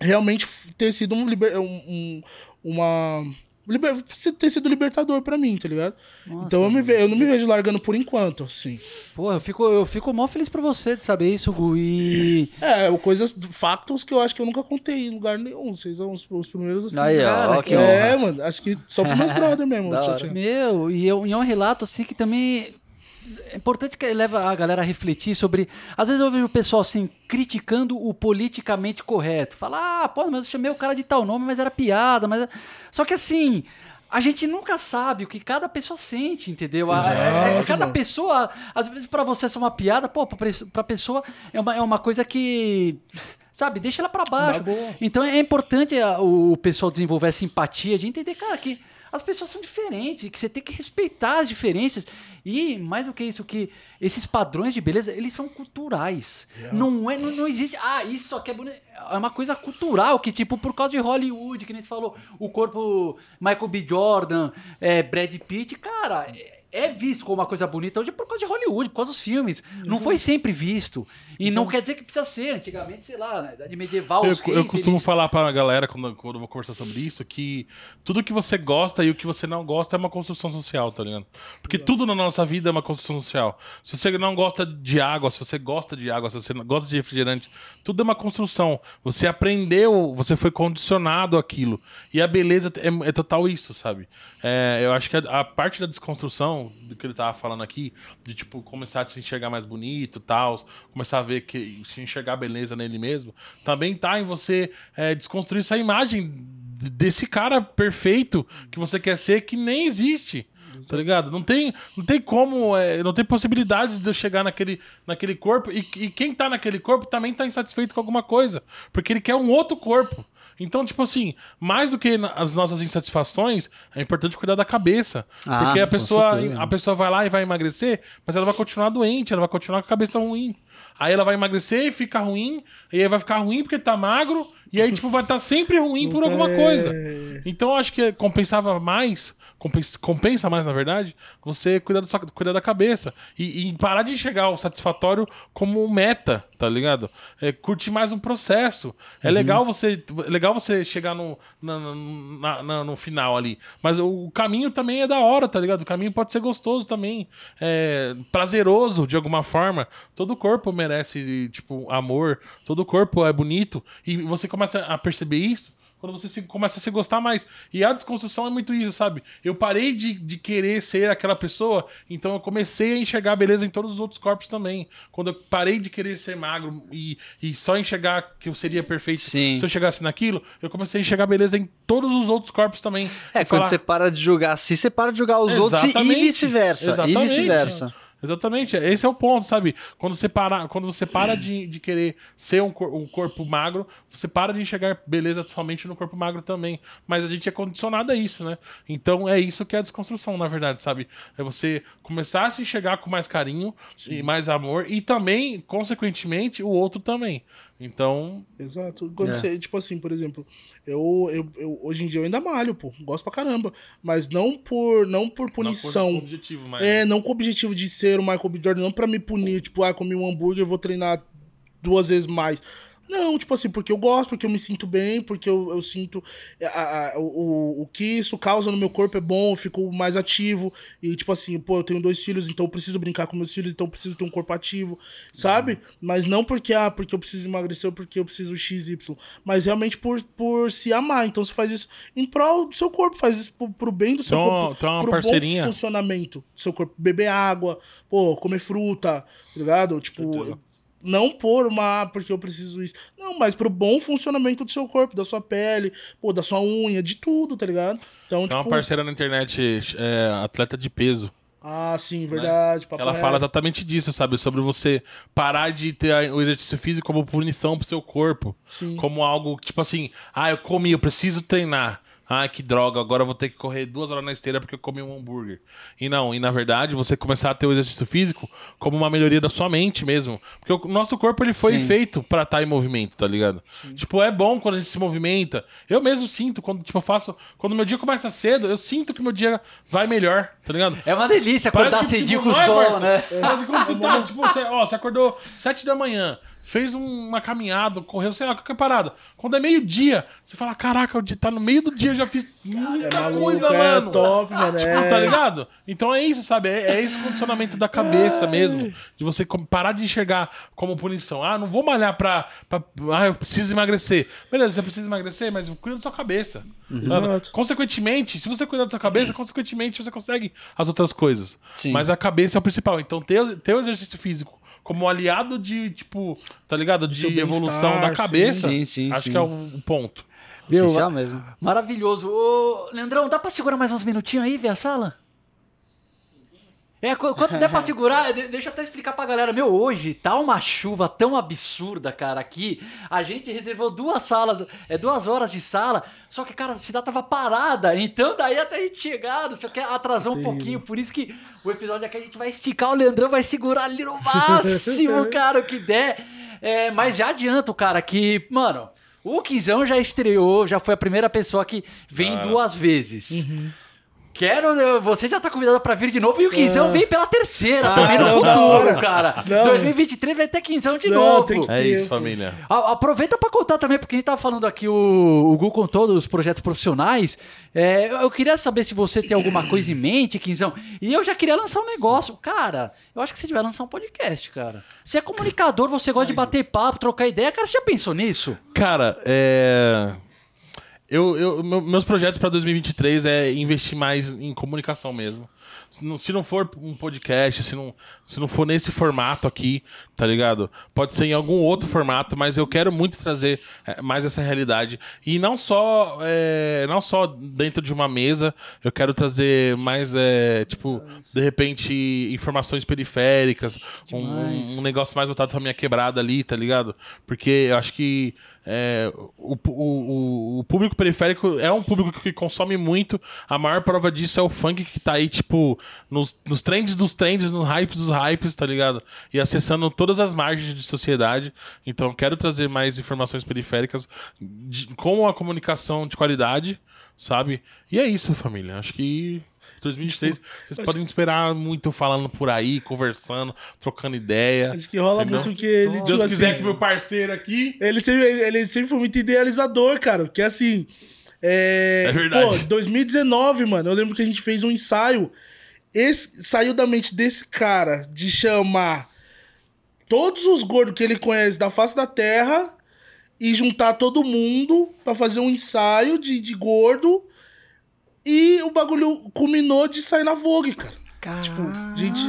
realmente ter sido um- um- uma. Liber- ter sido libertador pra mim, tá ligado? então eu, me ve- eu não me vejo largando por enquanto, assim. Pô, eu fico, eu fico mó feliz pra você de saber isso, Gu. E. É, coisas, factos que eu acho que eu nunca contei em lugar nenhum. Vocês são os, os primeiros assim. Aí, Cara, ó, que é, honra. mano, acho que só pros meus brother mesmo. Meu, e, eu, e é um relato assim que também. É importante que leva a galera a refletir sobre. Às vezes eu vejo o pessoal assim, criticando o politicamente correto. Fala, ah, pô, mas eu chamei o cara de tal nome, mas era piada. Mas... Só que assim. A gente nunca sabe o que cada pessoa sente, entendeu? A- é- é- cada pessoa, às vezes pra você é uma piada, pô, pra pessoa é uma, é uma coisa que, sabe, deixa ela pra baixo. Então é importante a- o pessoal desenvolver essa empatia de entender, cara, que as pessoas são diferentes, que você tem que respeitar as diferenças. E, mais do que isso, que esses padrões de beleza, eles são culturais. Não, é, não, não existe, ah, isso aqui é bonito. É uma coisa cultural, que tipo, por causa de Hollywood, que nem você falou, o corpo Michael B. Jordan, é, Brad Pitt, cara... é- é visto como uma coisa bonita hoje por causa de Hollywood, por causa dos filmes. Não foi sempre visto. E não quer dizer que precisa ser. Antigamente, sei lá, na idade medieval, Eu, eu costumo eles- falar pra galera quando, quando eu vou conversar sobre isso que tudo que você gosta e o que você não gosta é uma construção social, tá ligado? Porque tudo na nossa vida é uma construção social. Se você não gosta de água, se você gosta de água, se você não gosta de refrigerante, tudo é uma construção. Você aprendeu, você foi condicionado àquilo. E a beleza é, é total isso, sabe? É, eu acho que a, a parte da desconstrução do que ele tava falando aqui, de tipo, começar a se enxergar mais bonito e tal, começar a ver que se enxergar beleza nele mesmo, também tá em você é, desconstruir essa imagem desse cara perfeito que você quer ser que nem existe. Tá ligado? Não tem, não tem como, é, não tem possibilidades de eu chegar naquele, naquele corpo. E, e quem tá naquele corpo também tá insatisfeito com alguma coisa. Porque ele quer um outro corpo. Então, tipo assim, mais do que as nossas insatisfações, é importante cuidar da cabeça. Ah, porque a pessoa, a pessoa vai lá e vai emagrecer, mas ela vai continuar doente, ela vai continuar com a cabeça ruim. Aí ela vai emagrecer e fica ruim, e aí vai ficar ruim porque tá magro, e aí, tipo, vai estar sempre ruim por alguma coisa. Então, eu acho que compensava mais, compensa, compensa mais, na verdade, você cuidar da, sua, cuidar da cabeça. E, e parar de enxergar o satisfatório como meta, tá ligado? É, curtir mais um processo. É legal você é legal você chegar no, na- na- na- no final ali. Mas o caminho também é da hora, tá ligado? O caminho pode ser gostoso também. É prazeroso, de alguma forma. Todo corpo merece, tipo, amor. Todo corpo é bonito. E você começa a perceber isso quando você se- começa a se gostar mais. E a desconstrução é muito isso, sabe? Eu parei de, de querer ser aquela pessoa, então eu comecei a enxergar beleza em todos os outros corpos também. Quando eu parei de querer ser magro e, e só enxergar que eu seria perfeito Sim. se eu chegasse naquilo, eu comecei a enxergar beleza em todos os outros corpos também. É, quando falar- você para de julgar si, você para de julgar os outros e- Exatamente. vice-versa. E Exatamente. vice-versa. Exatamente, esse é o ponto, sabe? Quando você para, quando você para de, de querer ser um, cor- um corpo magro, você para de enxergar beleza somente no corpo magro também. Mas a gente é condicionado a isso, né? Então é isso que é a desconstrução, na verdade, sabe? É você começar a se enxergar com mais carinho e mais amor e também, consequentemente, o outro também. Então, Exato. Quando É. você, tipo assim, por exemplo, eu, eu, eu- hoje em dia eu ainda malho, pô. Gosto pra caramba. Mas não por, não por punição. Não por objetivo, mas... É, não com o objetivo de ser o Michael B. Jordan, não pra me punir, tipo, ah, comi um hambúrguer, vou treinar duas vezes mais. Não, tipo assim, porque eu gosto, porque eu me sinto bem, porque eu, eu sinto é, a- a- o, o- que isso causa no meu corpo é bom, eu fico mais ativo. E, tipo assim, pô, eu tenho dois filhos, então eu preciso brincar com meus filhos, então eu preciso ter um corpo ativo, sabe? Mas não porque, ah, porque eu preciso emagrecer ou porque eu preciso XY, mas realmente por, por se amar. Então você faz isso em prol do seu corpo, faz isso pro, pro bem do seu Então, corpo. então é uma pro parceirinha. bom funcionamento do seu corpo. Beber água, pô, comer fruta, tá ligado? Tipo. Não por uma, porque eu preciso isso. Não, mas pro bom funcionamento do seu corpo, da sua pele, pô, da sua unha, de tudo, tá ligado? Então, Tem uma tipo, parceira na internet, é, atleta de peso. ah, sim, verdade. papo Ela fala exatamente disso, sabe? Sobre você parar de ter o exercício físico como punição pro seu corpo. Sim. Como algo, tipo assim, ah, eu comi, eu preciso treinar. Ah, que droga, agora eu vou ter que correr duas horas na esteira porque eu comi um hambúrguer. E não, e na verdade, você começar a ter o exercício físico como uma melhoria da sua mente mesmo. Porque o nosso corpo, ele foi Sim. feito pra estar em movimento, tá ligado? Tipo, é bom quando a gente se movimenta. Eu mesmo sinto, quando, tipo, eu faço... Quando meu dia começa cedo, eu sinto que meu dia vai melhor, tá ligado? É uma delícia acordar que, cedinho tipo, com o é, sol, parça? né? Que quando você tá, tipo, você, ó, você acordou sete da manhã, fez um- uma caminhada, correu, sei lá, qualquer parada. Quando é meio-dia, você fala, caraca, o dia tá no meio do dia, eu já fiz muita É maluco, coisa, é mano. top, mano. Tipo, é. tá ligado? Então é isso, sabe? É, é esse condicionamento da cabeça mesmo. De você parar de enxergar como punição. Ah, não vou malhar pra, pra. Ah, eu preciso emagrecer. Beleza, você precisa emagrecer, mas cuida da sua cabeça. sabe? Exato. Consequentemente, se você cuidar da sua cabeça, consequentemente você consegue as outras coisas. Sim. Mas a cabeça é o principal. Então, ter, ter o exercício físico como aliado de, tipo, tá ligado? De seu evolução da cabeça. sim, sim, acho sim. que é o, o ponto. Viu? Essencial mesmo. Maravilhoso. Ô, Leandrão, dá pra segurar mais uns minutinhos aí, ver a sala? É, qu- quanto der pra segurar, de- deixa eu até explicar pra galera. Meu, hoje tá uma chuva tão absurda, cara, aqui. A gente reservou duas salas, é duas horas de sala, só que, cara, a cidade tava parada. Então, daí até a gente chegar, só que atrasou um pouquinho. Por isso que o episódio aqui a gente vai esticar, o Leandrão vai segurar ali no máximo, cara, o que der. É, mas já adianto, cara, que, mano, o Quinzão já estreou, já foi a primeira pessoa que vem Cara. duas vezes. Quero. eu- Você já tá convidado pra vir de novo e o Quinzão vem pela terceira também no não, futuro, cara. Não. 2023 vai ter Quinzão de Não, novo. É isso, família. A- Aproveita pra contar também, porque a gente tava falando aqui, o, o Gu contou dos projetos profissionais. É, eu queria saber se você tem alguma coisa em mente, Quinzão. E eu já queria lançar um negócio. Cara, eu acho que você devia lançar um podcast, cara. Você é comunicador, você gosta de bater papo, trocar ideia. Cara, você já pensou nisso? Cara, é. Eu, eu, meu- meus projetos pra 2023 é investir mais em comunicação mesmo. Se não, se não for um podcast, se não, se não for nesse formato aqui, tá ligado? Pode ser em algum outro formato, mas eu quero muito trazer é, mais essa realidade. E não só, é, não só dentro de uma mesa, eu quero trazer mais, é, tipo, de repente, informações periféricas, um, um negócio mais voltado pra minha quebrada ali, tá ligado? Porque eu acho que é, o, o, o- público periférico é um público que consome muito. A maior prova disso é o funk que tá aí, tipo, nos, nos trends dos trends, nos hypes dos hypes, tá ligado? E acessando todas as margens de sociedade. Então, quero trazer mais informações periféricas de, com a comunicação de qualidade, sabe? E é isso, família. Acho que. 2023, vocês podem esperar muito falando por aí, conversando, trocando ideia. Acho que rola Entendeu? muito que ele, Se tipo Deus assim, quiser que meu parceiro aqui. Ele sempre, ele, sempre foi muito idealizador, cara. Porque assim. É, É verdade. Pô, 2019, mano, eu lembro que a gente fez um ensaio. Esse, saiu da mente desse cara de chamar todos os gordos que ele conhece da face da terra e juntar todo mundo pra fazer um ensaio de, de gordo. E o bagulho culminou de sair na Vogue, cara. Tipo, gente,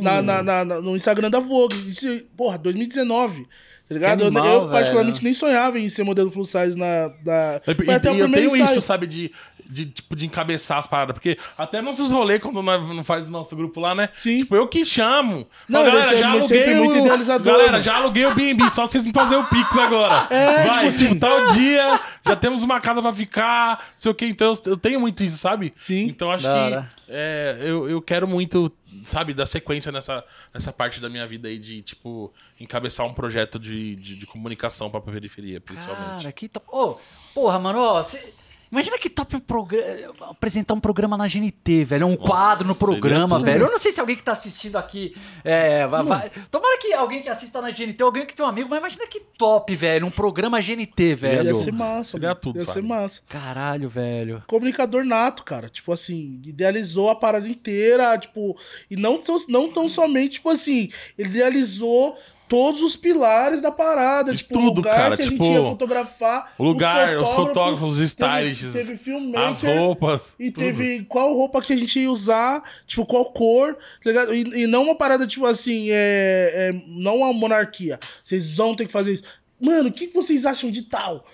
na, na- na- na- no Instagram da Vogue. Isso, porra, 2019. Tá ligado? Eu- animal, eu, velho. particularmente, nem sonhava em ser modelo plus size na. na... E, Foi até o e eu tenho ensaio. isso, sabe, de, de, tipo, de encabeçar as paradas. Porque até nossos rolês, quando nós não faz o nosso grupo lá, né? Sim. Tipo, eu que chamo. Não, Falo, ele é galera, já aluguei muito o... idealizador, Galera, mano. já aluguei o B&B, só vocês me fazer o Pix agora. É, Vai, tipo assim. tal dia, já temos uma casa pra ficar, sei o que. Então, eu- tenho muito isso, sabe? Sim. Então, acho Da que é, eu, eu quero muito, sabe, dar sequência nessa, nessa parte da minha vida aí de, tipo, encabeçar um projeto de, de, de comunicação pra periferia, principalmente. Cara, que top. Ô, porra, mano, ó, cê- Imagina que top um programa. Apresentar um programa na GNT, velho. Um quadro no programa, velho. Eu não sei se alguém que tá assistindo aqui. É, vai, vai- Tomara que alguém que assista na GNT, alguém que tem um amigo, mas imagina que top, velho. Um programa GNT, Ia velho. ser massa. Seria tudo, Ia ser Fábio. massa. Caralho, velho. Comunicador nato, cara. Tipo assim, idealizou a parada inteira, tipo, e não tão, não tão somente, tipo assim, ele idealizou todos os pilares da parada, De tipo, tudo, o lugar cara, que a gente tipo, ia fotografar, O lugar, os fotógrafos, os teve- stylists, teve, filmmaker, as roupas. E tudo. teve qual roupa que a gente ia usar, tipo, qual cor, tá ligado? E, e não uma parada, tipo assim, é, é, não uma monarquia. Vocês vão ter que fazer isso. Mano, o que vocês acham de tal?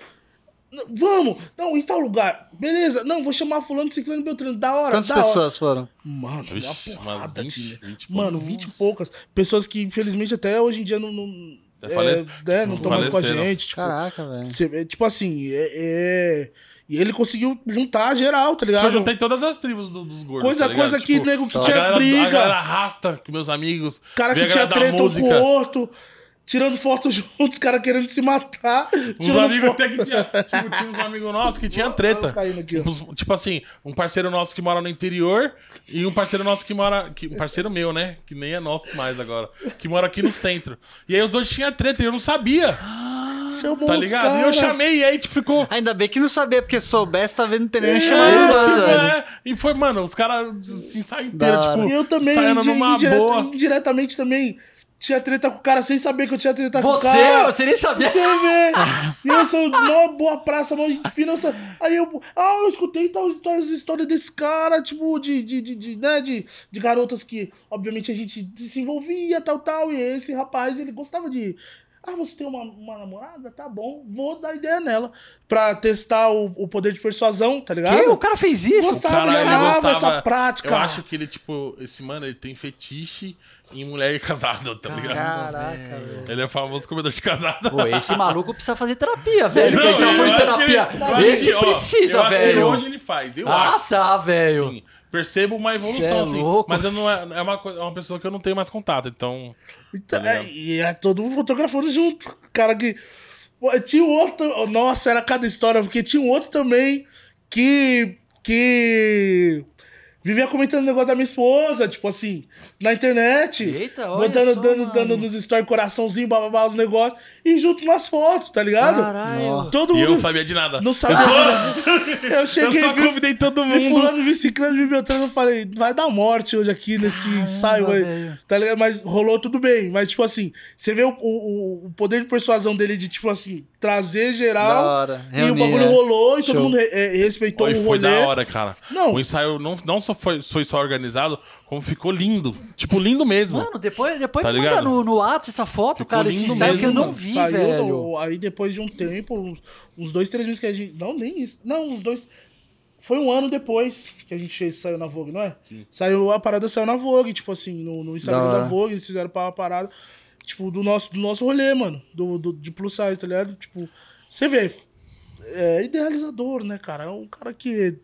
Vamos! Não, em tal lugar. Beleza. Não, vou chamar fulano, ciclano, beltrano. Da hora, Quantas da hora. pessoas foram? Mano, Vixe, uma porrada, 20, tinha. 20 e Mano. 20 e poucas. Pessoas que, infelizmente, até hoje em dia não... não Já falece- é, não estão mais com a gente. Tipo, Caraca, velho. tipo assim, é, é- E ele conseguiu juntar geral, tá Eu ligado? juntei todas as tribos do- dos gordos. Coisa, tá coisa que Tipo, nego que a tinha galera- A briga, galera arrasta com meus amigos. cara que a tinha treta um com o outro, tirando foto juntos, cara querendo se matar. Uns tirando amigos foto- até que tinha. Tipo, tinha uns amigos nossos que tinha treta. aqui, tipo assim, um parceiro nosso que mora no interior e um parceiro nosso que mora. Que, um parceiro meu, né? Que nem é nosso mais agora. Que mora aqui no centro. E aí os dois tinham treta e eu não sabia. Chamou Tá os ligado? cara. E eu chamei e aí tipo, ficou. Ainda bem que não sabia, porque soubesse, talvez não teria nem É, chamado tipo, é. E foi, mano, os caras assim, saem inteiro, tipo. E eu também, saindo indi- numa indireta- boa. indiretamente também, tinha treta com o cara sem saber que eu tinha treta com o Você, cara. você nem sabia. Você vê. E eu sou uma boa praça, mó finança. Aí eu. Ah, eu escutei tal histórias, história desse cara, tipo, de, de, de, de, né, de, de garotas que, obviamente, a gente se envolvia, tal, tal. E esse rapaz, ele gostava de. Ah, você tem uma, uma namorada? Tá bom, vou dar ideia nela. Pra testar o, o poder de persuasão, tá ligado? Que? O cara fez isso? Gostava, Cara, ele gostava. essa prática. Eu acho que ele, tipo, esse mano, ele tem fetiche em mulher casada, tá ligado? Caraca, velho. Ele é famoso comedor de casada. Pô, esse maluco precisa fazer terapia, velho. Não, tava falando eu de acho que ele- terapia. eu acho Esse que, ó, precisa, eu acho que velho. hoje ele faz, eu Ah, acho. tá, velho. Sim, percebo uma evolução, é assim. louco. Mas eu não é, é, uma, é uma pessoa que eu não tenho mais contato, então. Então, Tá é, e é todo mundo fotografando junto. Cara que. Tinha um outro. Nossa, era cada história, porque tinha um outro também que. Que. Vivia comentando o negócio da minha esposa, tipo assim, na internet. Eita, olha botando, só, dando, mano. dando nos stories coraçãozinho, bababá, os negócios. E junto nas fotos, tá ligado? Caralho. Todo E eu mundo. não sabia de nada. Não sabia. Eu Eu cheguei só vi- convidei todo Vi mundo. fulano, vi ciclano, vi Beltrano, eu falei, vai dar morte hoje aqui nesse ensaio aí. velho. Tá ligado? Mas rolou tudo bem. Mas, tipo assim, você vê o, o, o poder de persuasão dele de, tipo assim, trazer geral. Da hora. E o bagulho né? rolou e todo Show. mundo re- eh, respeitou Oi, o foi rolê. da hora, cara. Não. O ensaio não, não só foi, foi só organizado, como ficou lindo. Tipo, lindo mesmo. Mano, depois, depois Tá manda ligado? no, no WhatsApp essa foto, Ficou cara. Esse lindo que eu não mano. vi, Saiu velho. do- aí depois de um tempo, uns, uns dois, três meses que a gente. Não, nem isso. Não, uns dois. Foi um ano depois que a gente saiu na Vogue, não é? Saiu, a parada saiu na Vogue, tipo assim, no, no Instagram Da da, hora. Vogue, eles fizeram pra uma parada, tipo, do nosso, do nosso rolê, mano. Do, do, de plus size, tá ligado? Tipo, você vê. É idealizador, né, cara? É um cara que.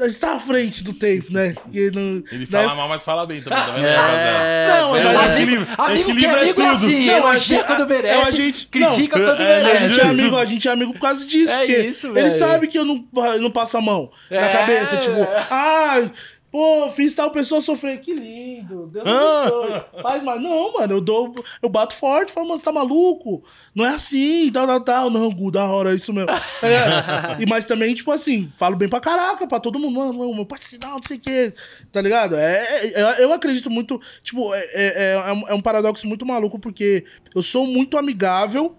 Está à frente do tempo, né? Que não- Ele né? fala mal, mas fala bem também, tá vendo, É? Não, É, mas- Amigo, amigo que é amigo é tudo. assim, Não, elogia a- quando a- merece, a gente- critica não, quando é, A merece. gente, é amigo, a gente é amigo por causa disso. É isso, Ele velho. sabe que eu não, eu não passo a mão na É. cabeça. Tipo, ah, pô, fiz tal pessoa sofrer. Que lindo. Deus Ah. abençoe. Faz, mas não, mano, eu dou. Eu bato forte, falo, mano, você tá maluco? Não é assim, tal, tal, tal. Não, Gu, da hora, é isso mesmo. Ligado? e, mas também, tipo assim, falo bem pra caraca, pra todo mundo. Mano, mano, meu parceiro, não sei o quê. Tá ligado? É, é- eu acredito muito. Tipo, é, é, é é um paradoxo muito maluco, porque eu sou muito amigável.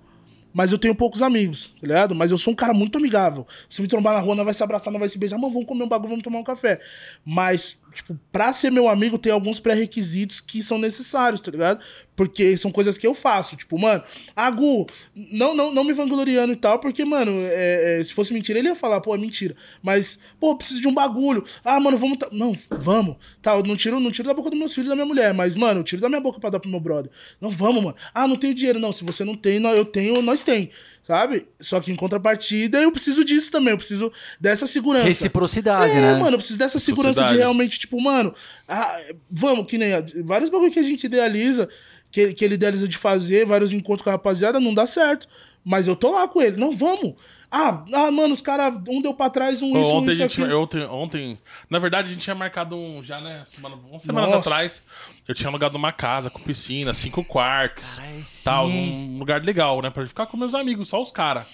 Mas eu tenho poucos amigos, tá ligado? Mas eu sou um cara muito amigável. Se me trombar na rua, não vai se abraçar, não vai se beijar. Mano, vamos comer um bagulho, vamos tomar um café. Mas, tipo, pra ser meu amigo, tem alguns pré-requisitos que são necessários, tá ligado? Porque são coisas que eu faço. Tipo, mano, ah, Gu, não, não, não me vangloriando e tal, porque, mano, é, é, se fosse mentira, ele ia falar, pô, é mentira. Mas, pô, preciso de um bagulho. Ah, mano, vamos. Não, vamos. Tá, eu não tiro, não tiro da boca dos meus filhos e da minha mulher, mas, mano, eu tiro da minha boca pra dar pro meu brother. Não, vamos, mano. Ah, não tenho dinheiro. Não, se você não tem, eu tenho, nós tem. Sabe? Só que em contrapartida, eu preciso disso também. Eu preciso dessa segurança. Reciprocidade, É, né? mano, eu preciso dessa segurança de realmente, tipo, mano, ah, vamos, que nem vários bagulho que a gente idealiza, que, que ele idealiza de fazer, vários encontros com a rapaziada, não dá certo. Mas eu tô lá com ele. Não, vamos. Ah, ah mano, os caras, um deu pra trás, um Pô, isso, um ontem, a isso, gente, aquilo. ontem, ontem, na verdade, a gente tinha marcado um já, né? Semana, umas semanas Nossa. atrás. Eu tinha alugado uma casa com piscina, cinco quartos, Ai, sim. tal, um lugar legal, né? Pra ficar com meus amigos, só os caras.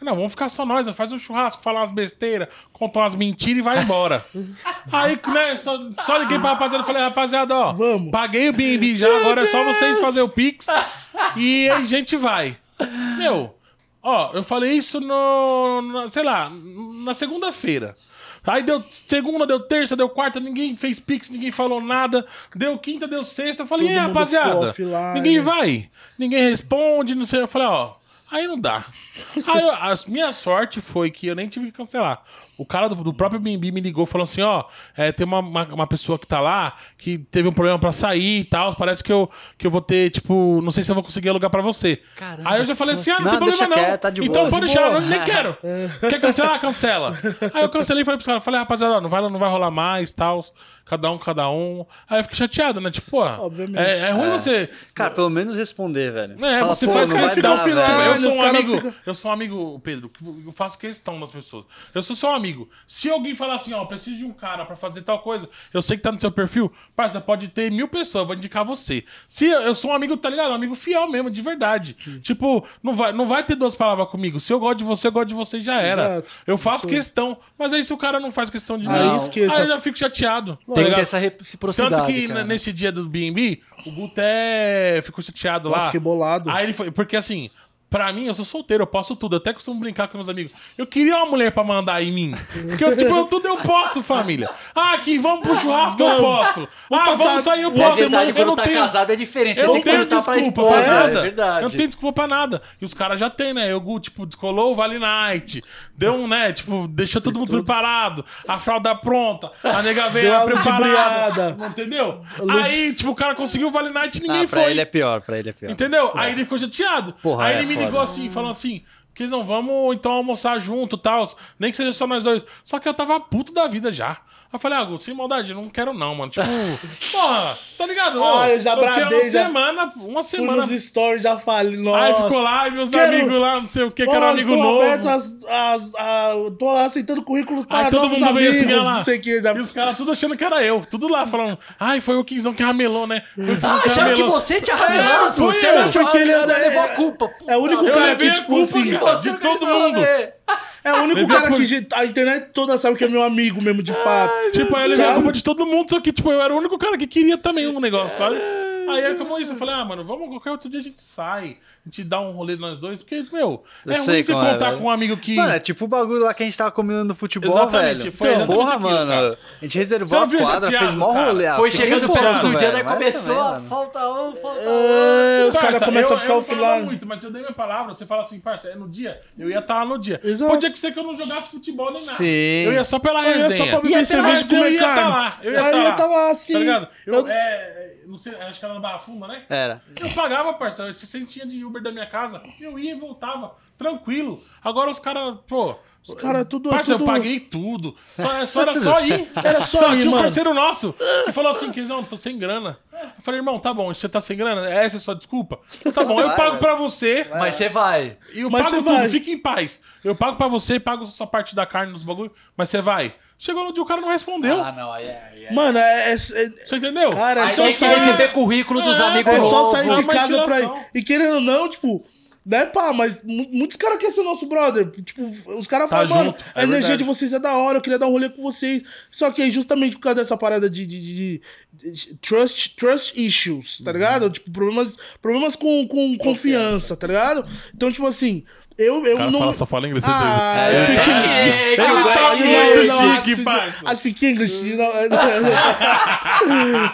Não, vamos ficar só nós, né? faz um churrasco, falar umas besteiras, contar umas mentiras e vai embora. Aí, né, só, só liguei pra rapaziada e falei, rapaziada, ó, Vamos. paguei o BNB já, agora é só vocês fazer o Pix e a gente vai. Meu, ó, eu falei isso no, sei lá, na segunda-feira. Aí deu segunda, deu terça, deu quarta, ninguém fez pix, ninguém falou nada. Deu quinta, deu sexta. Eu falei, Todo e aí, rapaziada? Ninguém vai. Ninguém responde, não sei. Eu falei, ó, aí não dá. Aí eu- a minha sorte foi que eu nem tive que cancelar. O cara do, do próprio BNB me ligou falou assim: ó, é, tem uma, uma, uma pessoa que tá lá que teve um problema pra sair e tal. Parece que eu, que eu vou ter, tipo, não sei se eu vou conseguir alugar pra você. Caramba, Aí eu já falei assim: ah, não, Não, tem problema não. tá então boa, pode de deixar, eu nem quero. Quer cancelar? Cancela. Aí eu cancelei e falei pros caras: falei, rapaziada, ó, não vai, não vai rolar mais tal. Cada um, cada um. Aí eu fiquei chateado, né? Tipo, pô, Obviamente. é, é ruim você. Cara, pelo menos responder, velho. É, Fala, você pô, faz não que vai dar, velho. Tipo, eu sou um amigo. ficam- Eu sou um amigo, Pedro, que eu faço questão das pessoas. Eu sou seu amigo. Se alguém falar assim, ó, eu preciso de um cara pra fazer tal coisa, eu sei que tá no seu perfil, parça, pode ter mil pessoas, eu vou indicar você. Se eu sou um amigo, tá ligado? Um amigo fiel mesmo, de verdade. Tipo, não vai, não vai ter duas palavras comigo. Se eu gosto de você, eu gosto de você e já era. Exato. Eu faço Isso. questão. Mas aí se o cara não faz questão de mim, aí eu já fico chateado. Tem que ter essa reciprocidade. Tanto que cara. nesse dia do BNB, o Guto é... ficou chateado Eu lá. fiquei bolado. Aí ele foi. Porque assim, pra mim, eu sou solteiro, eu posso tudo. Eu até costumo brincar com meus amigos. Eu queria uma mulher pra mandar em mim. Porque eu, tipo, eu, tudo eu posso, família. Ah, aqui, vamos pro churrasco, eu posso. Ah, passar- vamos sair, eu Vamos É posso. verdade, eu quando não tá tenho. casado é diferente. Você Eu não tenho pra desculpa pra esposa. nada. É verdade. Eu não tenho desculpa pra nada. E os caras já tem, né? Eu, tipo, descolou o Vale Night. Deu um, né? Tipo, deixou todo mundo preparado. A fralda pronta. A nega a preparada. entendeu? Aí, tipo, o cara conseguiu o Vale Night e ninguém Ah, pra foi. ele é pior, pra ele é pior. Entendeu? Aí ele ficou chateado. Porra, aí é ele me foda. Ligou assim, falou assim: Quizão, vamos então almoçar junto e tal. Nem que seja só nós dois. Só que eu tava puto da vida já. Eu falei, ah, Gu, sem maldade, eu não quero não, mano. Tipo, porra, tá ligado? Ah, eu já bradei, uma já. semana, uma Fui semana. nos stories, já falei, nossa. Aí ficou lá, e meus Quero- amigos lá, não sei o que, que era um amigo novo. aberto às, às, a- tô aceitando currículos para Aí todo mundo veio amigos, assim, olha lá. não sei o que. Já... E os caras tudo achando que era eu. Tudo lá falando, ai, foi o Quinzão que ramelou, né? Foi Ah, que acharam que você tinha É, ramelado? foi Você eu. não achou Porque que ele é- levou a é- culpa. é o único cara que, a tipo culpa, assim, de todo mundo. É o único a cara culpa. que a internet toda sabe que é meu amigo mesmo, de fato. Tipo, aí eu levei a Sabe? culpa de todo mundo, só que, tipo, eu era o único cara que queria também um negócio, sabe? Aí acabou isso. Eu falei, ah, mano, vamos qualquer outro dia a gente sai. A gente dá um rolê nós dois. Porque, meu, Eu é sei ruim você como é, contar velho. com um amigo que. Mano, é tipo o bagulho lá que a gente tava combinando no futebol, Exatamente, velho. foi Então, exatamente porra, aquilo, mano. cara. A gente reservou não a viu quadra, chateado, fez mó rolê. Ah, Foi chegando perto do dia, daí mas começou, também, falta um, falta É, outro. os caras começam eu- a ficar eu offline. muito, mas se eu dei minha palavra, você fala assim, parça, é no dia, eu ia estar lá no dia. Podia que ser que eu não jogasse futebol nem nada. Sim. Eu ia só pela Eu ia resenha. só pra beber cerveja e eu comer ia carne. estar lá, eu ia Aí estar eu lá. ia tá lá, assim. Tá ligado? Eu, Eu- é, é, não sei, acho que era na Barra Funda, né? Era. Eu pagava, parceiro, você sentia de Uber da minha casa, eu ia e voltava, tranquilo. Agora os caras, pô... Os caras tudo... Parça, tudo... eu paguei tudo. Só, só era só ir. Era só Tá, ir, Tinha um parceiro nosso que falou assim, Quinzão, tô sem grana. Eu falei, irmão, tá bom, você tá sem grana? Essa é a sua desculpa? Tá bom, eu Vai, pago velho. pra você Mas você vai. e eu Mas pago tudo, vai. fica em paz. Eu pago pra você, pago sua parte da carne nos bagulho, mas você vai. Chegou no dia, o cara não respondeu. Ah, não, aí é. é. Mano, é... é, é- Você entendeu? Cara, é Aí só tem que sair... receber currículo dos É, amigos É só novos. sair É de uma casa pra ir. E querendo ou não, tipo... Né, pá, mas mu- muitos caras querem ser nosso brother. Tipo, os caras Tá falam, mano, junto, a é energia verdade. de vocês é da hora, eu queria dar um rolê com vocês. Só que aí, justamente por causa dessa parada de, de, de- de- trust, trust issues, Uhum. tá ligado? Tipo, problemas, problemas com, com confiança, tá ligado? Então, tipo assim, eu, eu O cara não. fala, só fala inglês, Ah, certeza. speak tá English. chique, Ah, o tá Guaxi chique, é parça. speak- I speak English. you know.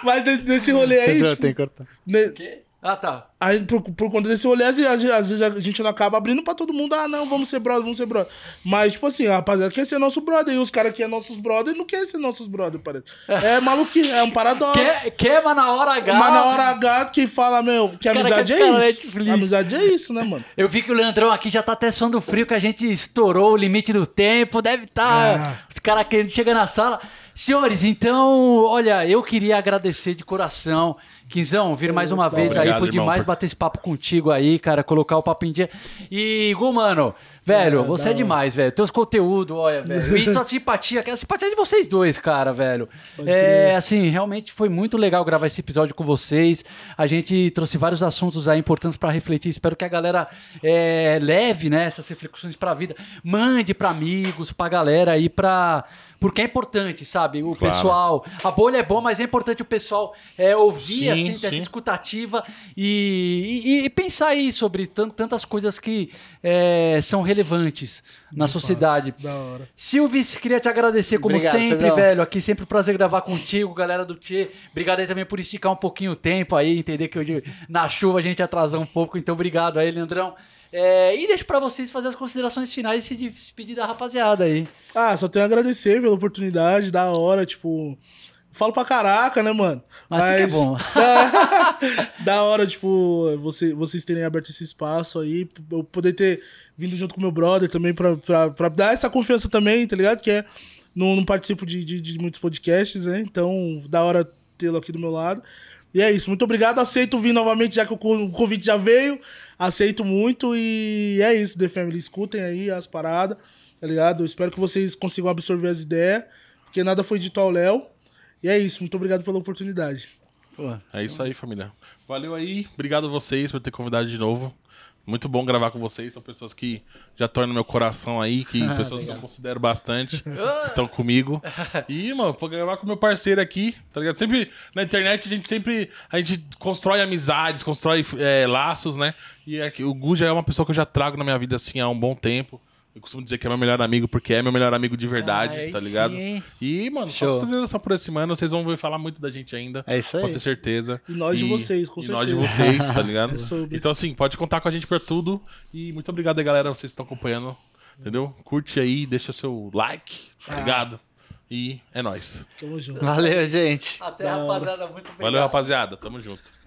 Mas nesse, rolê aí, Tem, tipo, tem que cortar. ne- Ah, tá. Aí, por, por conta desse rolê, às vezes, a gente não acaba abrindo pra todo mundo. Ah, não, vamos ser brother, vamos ser brother. Mas, tipo assim, a rapaziada quer ser nosso brother. E os caras que é nossos brother não querem ser nossos brother, parece. É maluquice, é um paradoxo. Quer, quer, mas na hora H. Mas na hora H, que fala, meu, que amizade quer é isso. Amizade é isso, né, mano? Eu vi que o Leandrão aqui já tá até suando frio, que a gente estourou o limite do tempo. Deve estar os caras querendo chegar na sala. Senhores, então, olha, eu queria agradecer de coração. Quinzão, vir mais uma vez aí. Obrigado, Foi irmão, demais por- bater esse papo contigo aí, cara. Colocar o papo em dia. E, Gu, mano, velho, você é demais, velho. Teus conteúdos, olha, velho. E sua simpatia, que a simpatia é de vocês dois, cara, velho. É, assim, realmente foi muito legal gravar esse episódio com vocês. A gente trouxe vários assuntos aí importantes pra refletir. Espero que a galera é, leve, né, essas reflexões pra vida. Mande pra amigos, pra galera aí, pra. Porque é importante, sabe? O Claro. pessoal. A bolha é bom, mas é importante o pessoal é, ouvir, Sim, assim, ter essa escutativa e, e- e pensar aí sobre tan- tantas coisas que é, são relevantes na sociedade. Da hora. Silvis, queria te agradecer como Obrigado, sempre, Pedrão. velho. Aqui sempre um prazer gravar contigo, galera do Tchê. Obrigado aí também por esticar um pouquinho o tempo aí, entender que hoje na chuva a gente atrasou um pouco, então obrigado aí, Leandrão. É, e deixo pra vocês fazer as considerações finais e se despedir da rapaziada aí. Ah, só tenho a agradecer pela oportunidade, da hora, tipo. Falo pra caraca, né, mano? Mas isso que é bom. da hora, tipo, você, vocês terem aberto esse espaço aí, eu poder ter vindo junto com meu brother também pra, pra, pra dar essa confiança também, tá ligado? Que é. Não, não participo de, de, de muitos podcasts, né? Então, da hora tê-lo aqui do meu lado. E é isso, muito obrigado. Aceito vir novamente, já que o convite já veio. Aceito muito e é isso, The Family. Escutem aí as paradas, tá ligado? Eu espero que vocês consigam absorver as ideias, porque nada foi dito ao Léo. E é isso, muito obrigado pela oportunidade. Pô, É isso aí, família. Valeu aí. Obrigado a vocês por ter convidado de novo. Muito bom gravar com vocês. São pessoas que já estão no meu coração aí, que pessoas que eu considero bastante, estão comigo. E, mano, pra gravar com meu parceiro aqui, tá ligado? Sempre na internet a gente sempre a gente constrói amizades, constrói é, laços, né? E é que o Gu já é uma pessoa que eu já trago na minha vida assim há um bom tempo. Eu costumo dizer que é meu melhor amigo porque é meu melhor amigo de verdade, Ah, tá ligado? sim. E, mano, Show. só consideração por esse mano, vocês vão ver falar muito da gente ainda. É isso aí. Pode ter certeza. E nós de vocês, com e nós de certeza. vocês, tá ligado? É sobre. Então, assim, pode contar com a gente pra tudo. E muito obrigado aí, galera, vocês que estão acompanhando. Entendeu? Curte aí, deixa seu like, tá ligado? E é nóis. Tamo junto. Valeu, gente. Até, rapaziada. Muito obrigado. Valeu, rapaziada. Tamo junto.